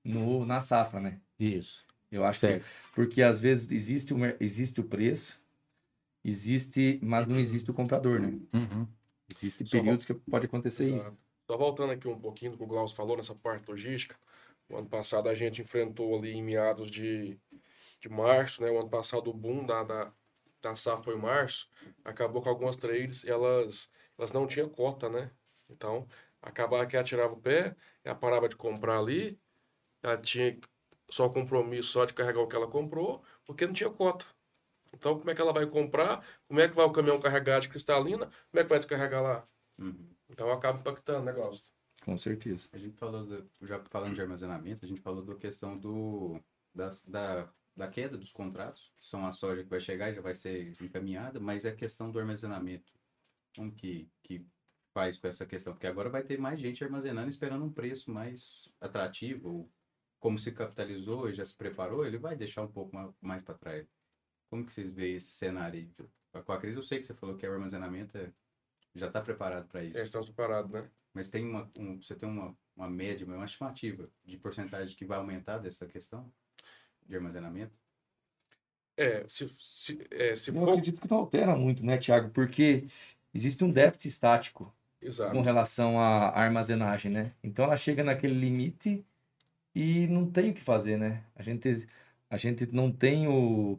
no, na safra, né? Isso. Eu acho Certo. que porque às vezes existe o, existe o preço, existe, mas não existe o comprador, né? Uhum. Existem períodos que pode acontecer isso. Exato. Só voltando aqui um pouquinho do que o Glaucio falou nessa parte logística. O ano passado a gente enfrentou ali em meados de, de março, né? O ano passado o boom da, da, da safra foi em março. Acabou com algumas trades, elas, elas não tinham cota, né? Então, acabava que ela tirava o pé, ela parava de comprar ali, ela tinha só o compromisso só de carregar o que ela comprou, porque não tinha cota. Então, como é que ela vai comprar? Como é que vai o caminhão carregar de cristalina? Como é que vai descarregar lá? Uhum. Então acaba impactando o negócio. Com certeza. A gente falou, do- já falando de armazenamento, a gente falou da questão do, da, da, da queda dos contratos, que são a soja que vai chegar e já vai ser encaminhada, mas é a questão do armazenamento. Como que, que faz com essa questão? Porque agora vai ter mais gente armazenando esperando um preço mais atrativo, ou como se capitalizou e já se preparou, ele vai deixar um pouco ma- mais para trás. Como que vocês veem esse cenário aí? Com a crise, eu sei que você falou que o armazenamento é- já está preparado para isso. É, estamos separados, né? Mas tem uma, um- você tem uma, uma média, uma estimativa de porcentagem que vai aumentar dessa questão de armazenamento? É, se, se, é, se Eu for. acredito que não altera muito, né, Tiago? Porque existe um déficit estático Exato. com relação à armazenagem, né? Então ela chega naquele limite e não tem o que fazer, né? A gente, a gente não tem o.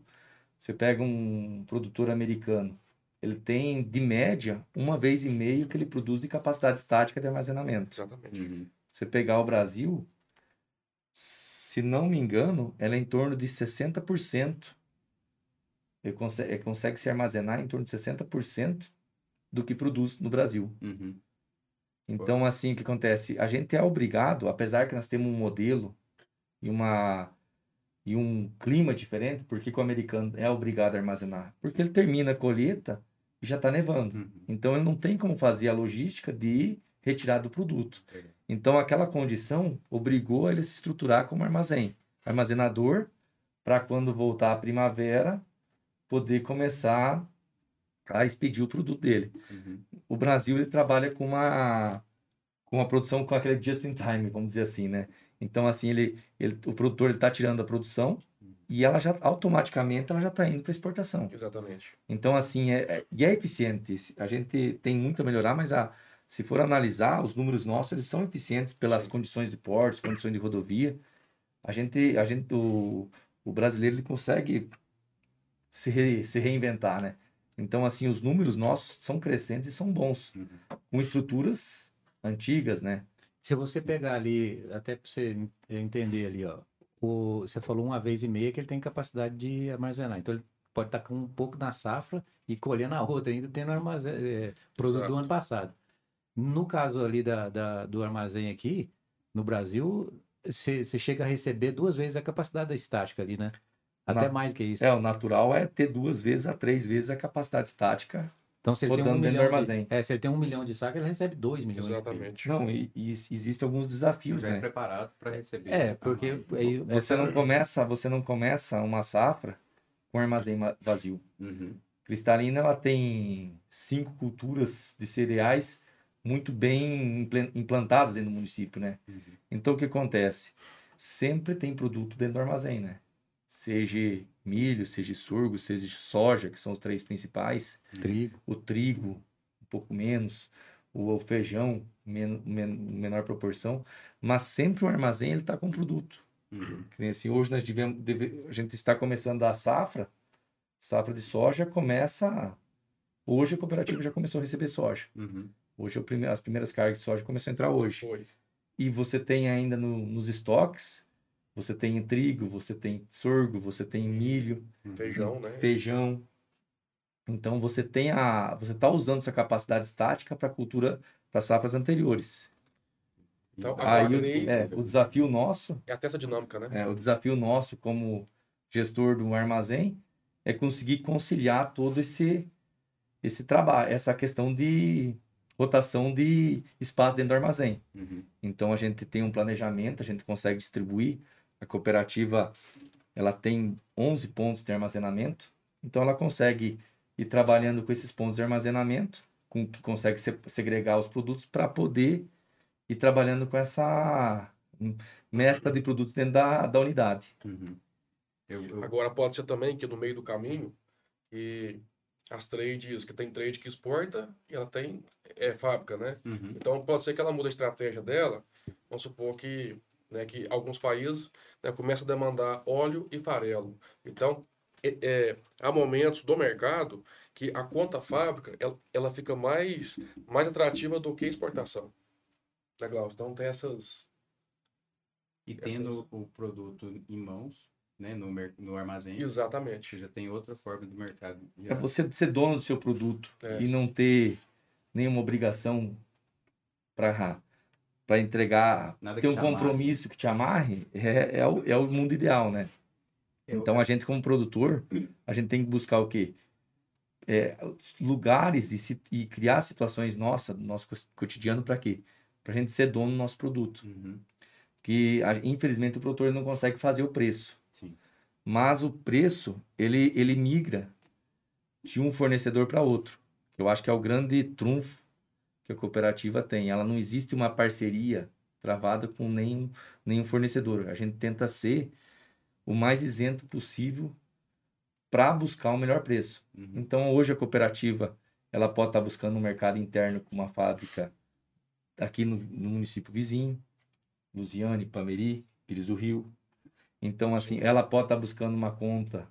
Você pega um produtor americano, ele tem, de média, uma vez e meio que ele produz de capacidade estática de armazenamento. Exatamente. Uhum. Você pegar o Brasil, se não me engano, ela é em torno de 60%. Ele consegue, ele consegue se armazenar em torno de 60% do que produz no Brasil. Uhum. Então, assim, o que acontece? A gente é obrigado, apesar que nós temos um modelo e uma e um clima diferente, por que que o americano é obrigado a armazenar? Porque ele termina a colheita e já está nevando. Uhum. Então, ele não tem como fazer a logística de retirar do produto. Legal. Então, aquela condição obrigou ele a se estruturar como armazém, armazenador, para quando voltar a primavera, poder começar a expedir o produto dele Uhum. O Brasil ele trabalha com uma com uma produção com aquele just in time, vamos dizer assim, né? Então assim, ele, ele o produtor ele tá tirando a produção e ela já automaticamente ela já está indo para exportação. Exatamente. Então assim, é, é- e é eficiente. A gente tem muito a melhorar, mas a se for analisar os números nossos, eles são eficientes pelas Sim. condições de portos, condições de rodovia. A gente a gente o, o brasileiro ele consegue se, re- se reinventar, né? Então, assim, os números nossos são crescentes e são bons, Uhum. com estruturas antigas, né? Se você pegar ali, até para você en- entender ali, ó, o, você falou uma vez e meia que ele tem capacidade de armazenar. Então, ele pode estar com um pouco na safra e colhendo a outra, ainda tendo armazém, é, produto Exato. do ano passado. No caso ali da, da do armazém aqui, no Brasil, você chega a receber duas vezes a capacidade estática ali, né? Até Na... mais que isso. É, o natural é ter duas vezes a três vezes a capacidade estática então, se ele tem um milhão armazém. De, é, se ele tem um milhão de sacos, ele recebe dois milhões. Exatamente. Não, e, e existem alguns desafios, né? É preparado para receber. É, porque aí você não começa, você não começa uma safra com armazém vazio. Uhum. Cristalina ela tem cinco culturas de cereais muito bem implantadas dentro do município, né? Uhum. Então o que acontece? Sempre tem produto dentro do armazém, né? Seja milho, seja sorgo, seja soja, que são os três principais. Trigo. O trigo, um pouco menos. O feijão, men men menor proporção. Mas sempre o armazém ele está com produto. Uhum. Assim, hoje nós devemos, deve, a gente está começando a safra. Safra de soja começa. Hoje a cooperativa já começou a receber soja. Uhum. Hoje prime as primeiras cargas de soja começam a entrar hoje. Foi. E você tem ainda no, nos estoques você tem trigo, você tem sorgo, você tem milho, feijão, né? Feijão. Então você tem a, você está usando essa capacidade estática para cultura, para safras anteriores. Então, aí o, é, o desafio nosso é até essa dinâmica, né? É, o desafio nosso como gestor do armazém é conseguir conciliar todo esse esse trabalho, essa questão de rotação de espaço dentro do armazém. Uhum. Então a gente tem um planejamento, a gente consegue distribuir a cooperativa ela tem 11 pontos de armazenamento, então ela consegue ir trabalhando com esses pontos de armazenamento, com que consegue segregar os produtos para poder ir trabalhando com essa mescla de produtos dentro da, da unidade. Uhum. Eu, eu... Agora pode ser também que no meio do caminho que as trades, que tem trade que exporta e ela tem é, fábrica, né? Uhum. Então pode ser que ela mude a estratégia dela. Vamos supor que né, que alguns países né, começam a demandar óleo e farelo. Então, é, é, há momentos do mercado que a conta fábrica ela, ela fica mais, mais atrativa do que a exportação. Legal, né, então tem essas. E tendo essas... o produto em mãos, né, no, no armazém. Exatamente. Já tem outra forma do mercado. É você ser dono do seu produto é. e não ter nenhuma obrigação para para entregar, Nada ter um compromisso amarre. que te amarre, é, é, o, é o mundo ideal, né? Eu... Então a gente como produtor, a gente tem que buscar o quê? É, lugares e, e, criar situações nossas, do nosso cotidiano, para quê? Para a gente ser dono do nosso produto. Uhum. Que a, infelizmente o produtor não consegue fazer o preço. Sim. Mas o preço, ele, ele migra de um fornecedor para outro. Eu acho que é o grande trunfo que a cooperativa tem. Ela não existe uma parceria travada com nenhum, nenhum fornecedor. A gente tenta ser o mais isento possível para buscar o melhor preço. Uhum. Então, hoje a cooperativa ela pode estar tá buscando um mercado interno com uma fábrica aqui no, no município vizinho, Luziane, Pameri, Pires do Rio. Então, assim, ela pode estar tá buscando uma conta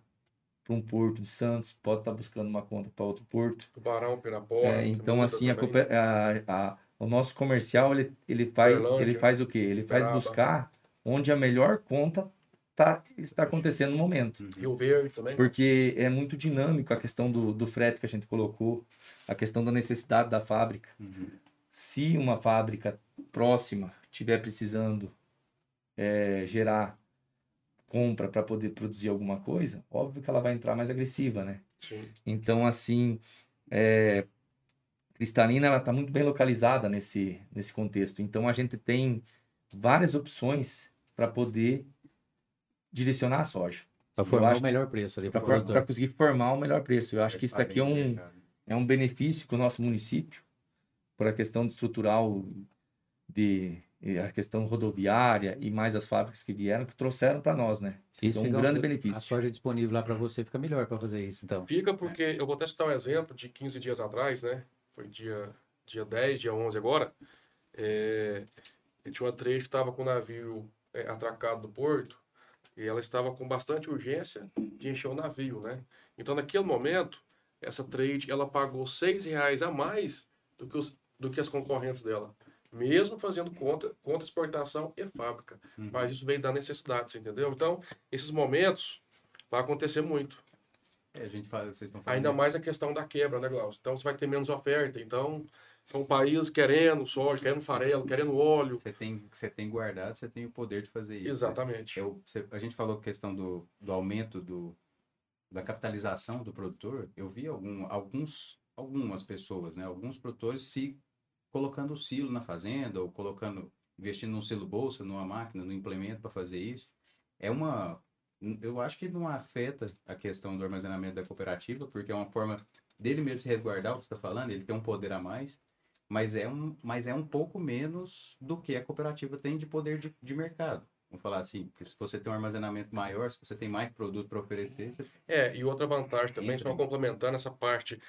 para um porto de Santos, pode estar tá buscando uma conta para outro porto. Tubarão, Pirapora. É, então, assim, a, a, a, o nosso comercial, ele, ele, faz, ele faz o quê? Ele faz buscar onde a melhor conta tá, está acontecendo no momento. Uhum. Rio Verde também. Porque é muito dinâmico a questão do, do frete que a gente colocou, a questão da necessidade da fábrica. Uhum. Se uma fábrica próxima estiver precisando é, gerar compra para poder produzir alguma coisa, óbvio que ela vai entrar mais agressiva, né? Sim. Então, assim, é, Cristalina ela está muito bem localizada nesse, nesse contexto. Então, a gente tem várias opções para poder direcionar a soja. Para formar o melhor preço ali. Para conseguir formar o melhor preço. Eu acho que isso aqui é um, é um benefício para o nosso município, por a questão estrutural de a questão rodoviária e mais as fábricas que vieram que trouxeram para nós, né? Isso é um grande benefício. A soja disponível lá para você fica melhor para fazer isso, então. Fica porque é. eu vou até citar um exemplo de 15 dias atrás, né? Foi dia dia 10, dia 11 agora. É, tinha uma trade que estava com o navio é, atracado do porto e ela estava com bastante urgência de encher o navio, né? Então, naquele momento, essa trade ela pagou seis reais a mais do que, os, do que as concorrentes dela mesmo fazendo contra, contra exportação e fábrica. Uhum. Mas isso veio da necessidade, você entendeu? Então, esses momentos vai acontecer muito. É, a gente fala, vocês estão falando. Ainda mais a questão da quebra, né, Glaucio? Então você vai ter menos oferta. Então, são países querendo soja, querendo farelo, querendo óleo. Você tem, você tem guardado, você tem o poder de fazer isso. Né? Exatamente. Né? Eu, você, a gente falou questão do, do aumento do, da capitalização do produtor. Eu vi algum, alguns, algumas pessoas, né, alguns produtores se colocando o silo na fazenda ou colocando, investindo num silo bolsa, numa máquina, no implemento para fazer isso. É uma, eu acho que não afeta a questão do armazenamento da cooperativa, porque é uma forma dele mesmo se resguardar, o que você está falando, ele tem um poder a mais mas é um, mas é um pouco menos do que a cooperativa tem de poder de, de mercado. Vamos falar assim, se você tem um armazenamento maior, se você tem mais produto para oferecer. Você... É, e outra vantagem também, só complementando essa parte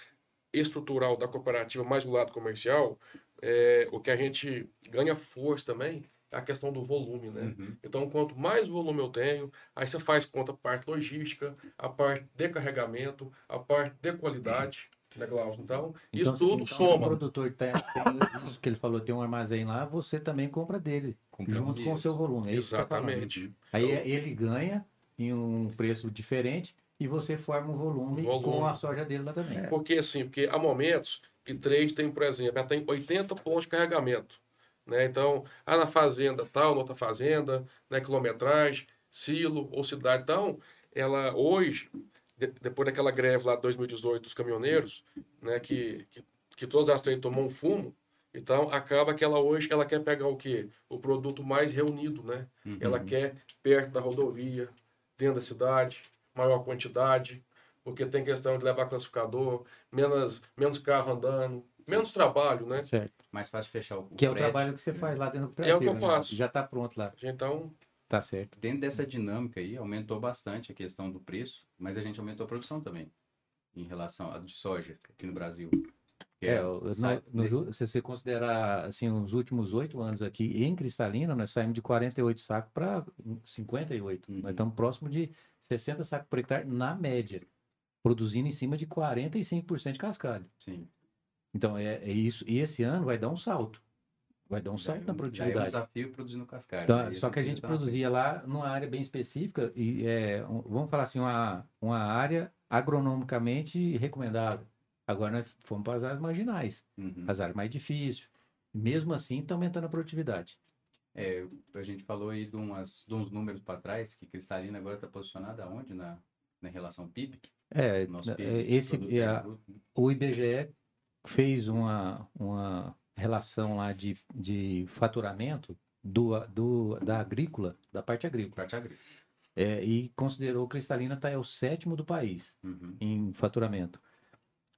estrutural da cooperativa mais do lado comercial, é, o que a gente ganha força também é a questão do volume, né? Uhum. Então, quanto mais volume eu tenho, aí você faz conta a parte logística, a parte de carregamento, a parte de qualidade né, Glaucio? Então, então, isso tudo então, soma. o produtor tem, tem isso que ele falou, tem um armazém lá, você também compra dele, compra junto com o seu volume. É tá Exatamente. Aí então, ele ganha em um preço diferente e você forma um volume, volume. com a soja dele lá também. É. Porque assim, porque há momentos que três tem, por exemplo, ela tem 80 pontos de carregamento. Né? Então, ah, na fazenda tal, na outra fazenda, né, quilometragem, silo ou cidade. Então, ela hoje de, depois daquela greve lá de 2018 dos caminhoneiros, né, que, que, que todas as três tomam um fumo, então acaba que ela hoje ela quer pegar o quê? O produto mais reunido, né? Uhum. Ela quer perto da rodovia, dentro da cidade, maior quantidade, porque tem questão de levar classificador, menos, menos carro andando, menos trabalho, né? Certo. Mais fácil fechar o Que é o trabalho que você faz lá dentro do prédio. É o que eu né? faço. Já está pronto lá. Então, Tá certo. Dentro dessa dinâmica aí, aumentou bastante a questão do preço, mas a gente aumentou a produção também, em relação à de soja aqui no Brasil. É, é no, nesse... se você considerar assim, os últimos oito anos aqui em Cristalina, nós saímos de 48 sacos para 58. Uhum. Nós estamos próximo de 60 sacos por hectare na média, produzindo em cima de 45% de cascalho. Sim. Então, é, é isso. E esse ano vai dar um salto. Vai dar um salto na produtividade. É um desafio produzindo cascalho. Então, né? Só que a gente produzia lá numa área bem específica, e é, vamos falar assim, uma, uma área agronomicamente recomendada. Agora nós fomos para as áreas marginais, uhum. as áreas mais difíceis. Mesmo assim, está aumentando a produtividade. É, a gente falou aí de, umas, de uns números para trás, que Cristalina agora está posicionada aonde na, na relação PIB? É, Nosso PIB, é, esse, é, o IBGE fez uma, uma relação lá de, de faturamento do, do, da agrícola, da parte agrícola. Parte agrícola. É, e considerou Cristalina está é o sétimo do país uhum. em faturamento.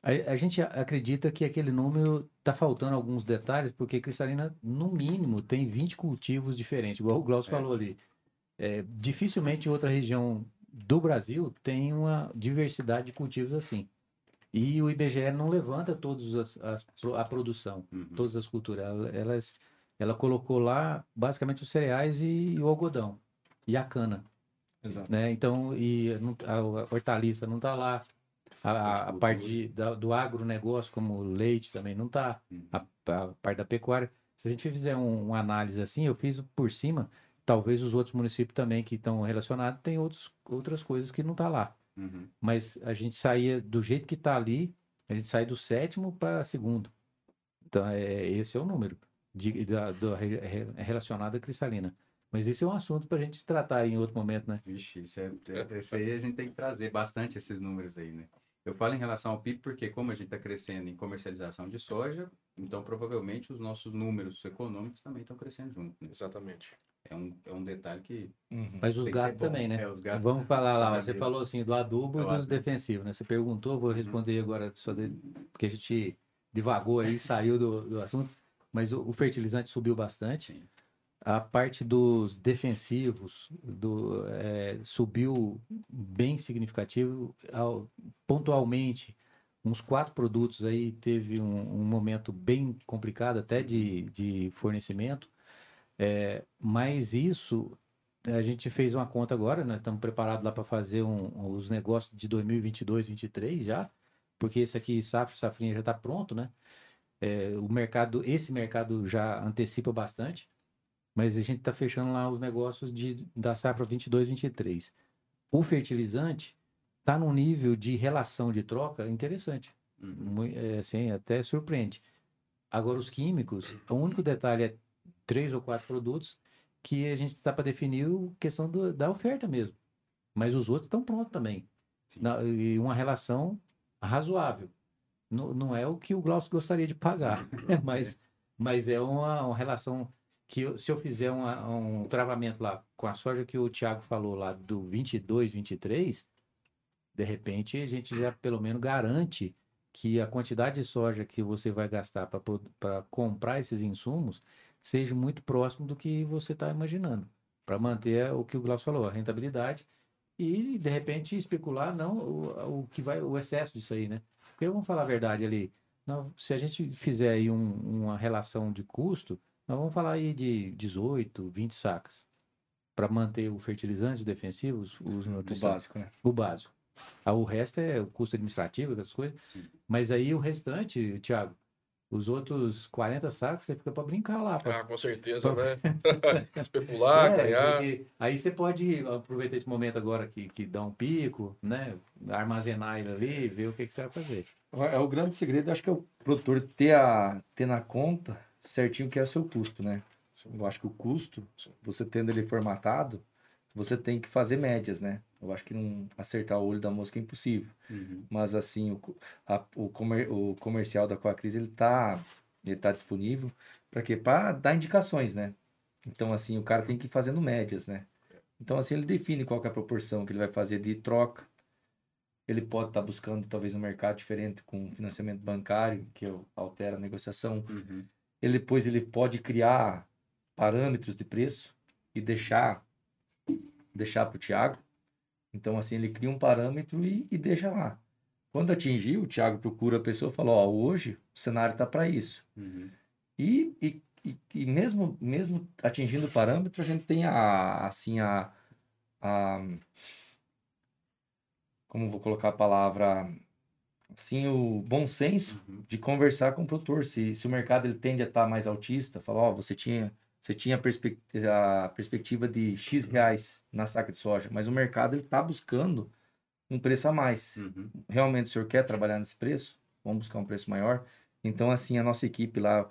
A, a, gente acredita que aquele número está faltando alguns detalhes, porque Cristalina, no mínimo, tem 20 cultivos diferentes, igual o Glaucio é. falou ali. É, dificilmente outra região do Brasil tem uma diversidade de cultivos assim. E o IBGE não levanta todos as, as a produção, uhum. todas as culturas. Ela, ela colocou lá basicamente os cereais e, e o algodão e a cana. Exato. Né? Então, e a, a hortaliça não está lá. A, a parte de, da, do agronegócio, como leite, também não está. Uhum. A, a, parte da pecuária. Se a gente fizer um, uma análise assim, eu fiz por cima, talvez os outros municípios também que estão relacionados tem outros, outras coisas que não está lá. Uhum. Mas a gente saía do jeito que está ali, a gente sai do sétimo para segundo. Então, é, esse é o número de, da, do, relacionado à cristalina. Mas esse é um assunto para a gente tratar em outro momento, né? Vixe, isso é, é, esse aí a gente tem que trazer bastante esses números aí, né? Eu falo em relação ao PIB porque como a gente está crescendo em comercialização de soja, então provavelmente os nossos números econômicos também estão crescendo junto. Né? Exatamente. É um, é um detalhe que. Uhum. Mas os gastos também, né? É, os gastos Vamos falar lá, você falou assim do adubo é e dos defensivos, né? Você perguntou, vou uhum. responder uhum. agora, só de, porque a gente divagou aí, saiu do, do assunto. Mas o, o fertilizante subiu bastante. Sim. A parte dos defensivos do, é, subiu bem significativo. Ao, pontualmente, uns quatro produtos aí teve um, um momento bem complicado até de, de fornecimento é, mas isso, a gente fez uma conta agora, né? Estamos preparados lá para fazer um, os negócios de 2022, 2023 já, porque esse aqui, safra, safrinha já está pronto, né? É, o mercado, esse mercado já antecipa bastante, mas a gente está fechando lá os negócios de, da safra 22, 23. O fertilizante está num nível de relação de troca interessante. Uhum. É, assim, até surpreende. Agora, os químicos, o único detalhe é três ou quatro produtos que a gente está para definir a questão do, da oferta mesmo. Mas os outros estão prontos também. Na, e uma relação razoável. Não, não é o que o Glaucio gostaria de pagar, mas, mas é uma, uma relação que eu, se eu fizer uma, um travamento lá com a soja que o Thiago falou lá do 22, 23, de repente a gente já pelo menos garante que a quantidade de soja que você vai gastar para comprar esses insumos seja muito próximo do que você está imaginando, para manter o que o Glaucio falou, a rentabilidade e de repente especular não o, o que vai o excesso disso aí, né? Porque vamos falar a verdade ali, não, se a gente fizer aí um, uma relação de custo, nós vamos falar aí de 18, 20 sacas para manter o fertilizante defensivo, os, os O básico, né? O básico. Ah, o resto é o custo administrativo, essas coisas. Sim. Mas aí o restante, Thiago, os outros 40 sacos você fica para brincar lá. Pra... Ah, com certeza, pra... né? Especular, é, ganhar. Aí você pode aproveitar esse momento agora que, que dá um pico, né? Armazenar ele ali, ver o que, que você vai fazer. É o grande segredo, acho que é o produtor ter, a, ter na conta certinho que é o seu custo, né? Eu acho que o custo, você tendo ele formatado, você tem que fazer médias, né? Eu acho que não acertar o olho da mosca é impossível. Uhum. Mas assim, o, a, o, comer, o comercial da Coacris, ele tá, ele tá disponível para quê? Para dar indicações, né? Então assim, o cara tem que ir fazendo médias, né? Então assim, ele define qual é a proporção que ele vai fazer de troca. Ele pode estar tá buscando talvez um mercado diferente com financiamento bancário, que altera a negociação. Uhum. Ele depois ele pode criar parâmetros de preço e deixar deixar para o Thiago. Então, assim, ele cria um parâmetro e, e deixa lá. Quando atingir, o Thiago procura a pessoa e fala, ó, hoje o cenário está para isso. Uhum. E, e, e, e, mesmo, mesmo atingindo o parâmetro, a gente tem a, assim, a, a como vou colocar a palavra, assim, o bom senso uhum. de conversar com o produtor. Se, se o mercado ele tende a estar tá mais autista, falar, ó, você tinha você tinha a, perspe a, perspectiva de X reais na saca de soja, mas o mercado está buscando um preço a mais. Uhum. Realmente o senhor quer trabalhar nesse preço? Vamos buscar um preço maior? Então, assim, a nossa equipe lá,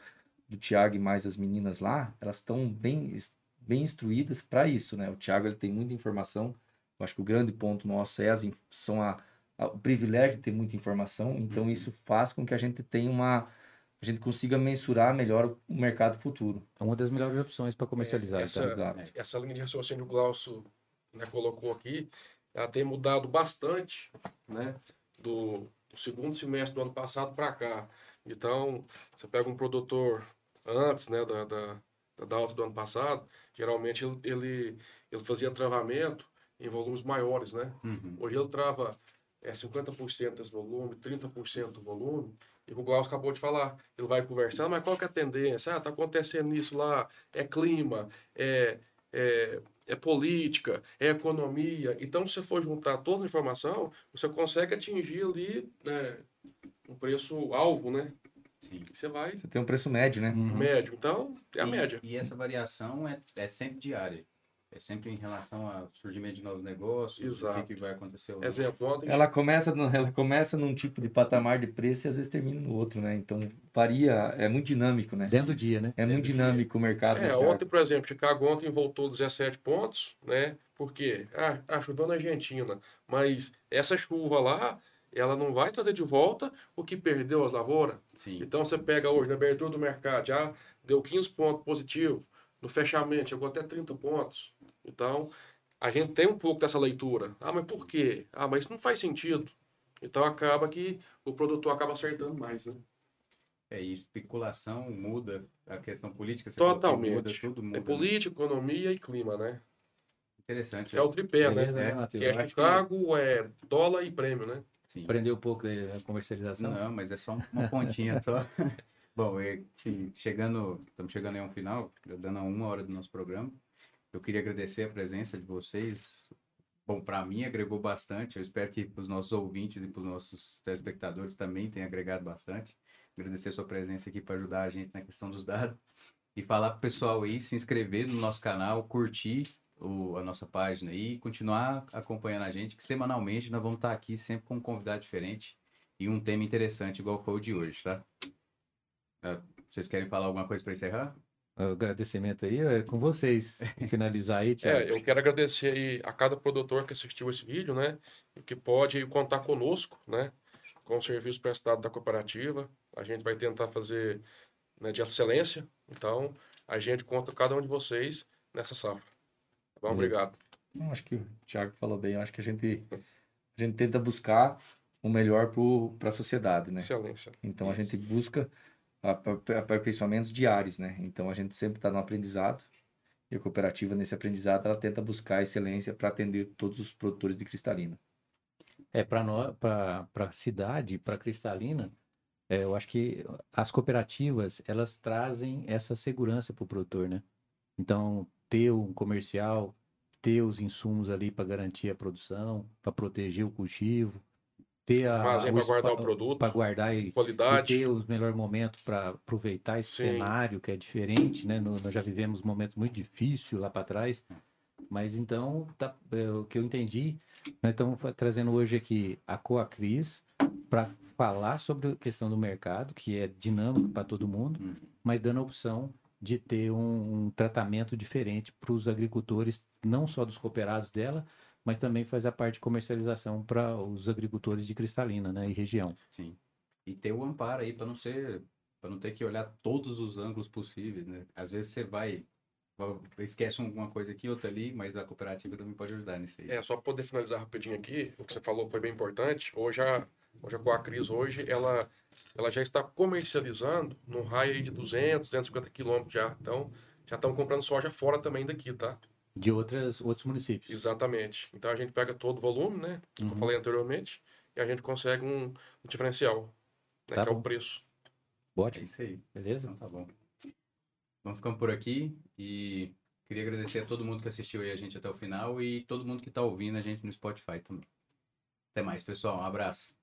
do Thiago e mais as meninas lá, elas estão bem, bem instruídas para isso, né? O Thiago ele tem muita informação. Eu acho que o grande ponto nosso é as, são a, o privilégio de ter muita informação. Então, uhum. isso faz com que a gente tenha uma a gente consiga mensurar melhor o mercado futuro. É uma das melhores opções para comercializar. É, essa, tá? essa linha de raciocínio que o Glaucio né, colocou aqui, ela tem mudado bastante né, do, do segundo semestre do ano passado para cá. Então, você pega um produtor antes né, da, da, da alta do ano passado, geralmente ele, ele, ele fazia travamento em volumes maiores. Né? Uhum. Hoje ele trava é, 50% desse volume, 30% do volume, e o Glaucio acabou de falar, ele vai conversando, mas qual que é a tendência? Ah, tá acontecendo isso lá, é clima, é, é, é política, é economia. Então, se você for juntar toda a informação, você consegue atingir ali né, um preço alvo, né? Sim. Você vai. Você tem um preço médio, né? Uhum. Médio. Então, é a e, média. E essa variação é, é sempre diária. É sempre em relação ao surgimento de novos negócios, Exato. o que, que vai acontecer. Exemplo, ontem... ela, começa, ela começa num tipo de patamar de preço e às vezes termina no outro, né? Então, varia, é muito dinâmico, né? Dentro do dia, né? É muito dinâmico o mercado. É, ontem, por exemplo, Chicago ontem voltou 17 pontos, né? Por quê? Ah, ah, choveu na Argentina, mas essa chuva lá, ela não vai trazer de volta o que perdeu as lavouras. Sim. Então, você pega hoje, na abertura do mercado, já deu 15 pontos positivos, no fechamento chegou até 30 pontos. Então, a gente tem um pouco dessa leitura. Ah, mas por quê? Ah, mas isso não faz sentido. Então acaba que o produtor acaba acertando mais, né? É, e especulação muda a questão política. Totalmente. Muda, tudo muda, é né? política, né? economia e clima, né? Interessante. É, é o tripé, né? né é, é Chicago, que... é dólar e prêmio, né? Sim. Aprendeu um pouco da comercialização? Não, mas é só uma pontinha só. Bom, e, sim, chegando, estamos chegando aí ao final, dando uma hora do nosso programa. Eu queria agradecer a presença de vocês. Bom, para mim agregou bastante. Eu espero que para os nossos ouvintes e para os nossos telespectadores também tenha agregado bastante. Agradecer a sua presença aqui para ajudar a gente na questão dos dados. E falar para o pessoal aí se inscrever no nosso canal, curtir o, a nossa página e continuar acompanhando a gente, que semanalmente nós vamos estar aqui sempre com um convidado diferente e um tema interessante, igual foi o de hoje, tá? É, vocês querem falar alguma coisa para encerrar? O agradecimento aí é com vocês. Finalizar aí, Thiago. É, eu quero agradecer aí a cada produtor que assistiu esse vídeo, né? E que pode contar conosco, né? Com o serviço prestado da cooperativa. A gente vai tentar fazer né, de excelência. Então, a gente conta cada um de vocês nessa safra. Tá bom? Obrigado. Eu acho que o Thiago falou bem. Eu acho que a gente, a gente tenta buscar o melhor para a sociedade, né? Excelência. Então, Isso. a gente busca aperfeiçoamentos diários, né? Então, a gente sempre está no aprendizado. E a cooperativa, nesse aprendizado, ela tenta buscar excelência para atender todos os produtores de cristalina. É, para a cidade, para cristalina, é, eu acho que as cooperativas, elas trazem essa segurança para o produtor, né? Então, ter um comercial, ter os insumos ali para garantir a produção, para proteger o cultivo, ter a para guardar o produto, para guardar e, qualidade. E ter os melhores momentos para aproveitar esse Sim. cenário que é diferente, né? No, nós já vivemos momentos muito difíceis lá para trás, mas então tá, é, o que eu entendi, nós estamos trazendo hoje aqui a Coacris para falar sobre a questão do mercado, que é dinâmico para todo mundo, uhum. mas dando a opção de ter um, um tratamento diferente para os agricultores, não só dos cooperados dela, mas também faz a parte de comercialização para os agricultores de Cristalina, né, e região. Sim. E ter o amparo aí para não ser, para não ter que olhar todos os ângulos possíveis, né? Às vezes você vai esquece alguma coisa aqui, outra ali, mas a cooperativa também pode ajudar nisso aí. É, só para poder finalizar rapidinho aqui, o que você falou foi bem importante. Hoje a, hoje a Coacris, hoje, ela, ela já está comercializando num raio de 200, 250 quilômetros já. Então, já estão comprando soja fora também daqui, tá? De outras, outros municípios. Exatamente. Então, a gente pega todo o volume, né? Como uhum. eu falei anteriormente, e a gente consegue um, um diferencial, né? Tá que bom. é o preço. Ótimo. É isso aí. Beleza? Então, tá bom. Vamos ficando por aqui e queria agradecer a todo mundo que assistiu aí a gente até o final e todo mundo que está ouvindo a gente no Spotify também. Até mais, pessoal. Um abraço.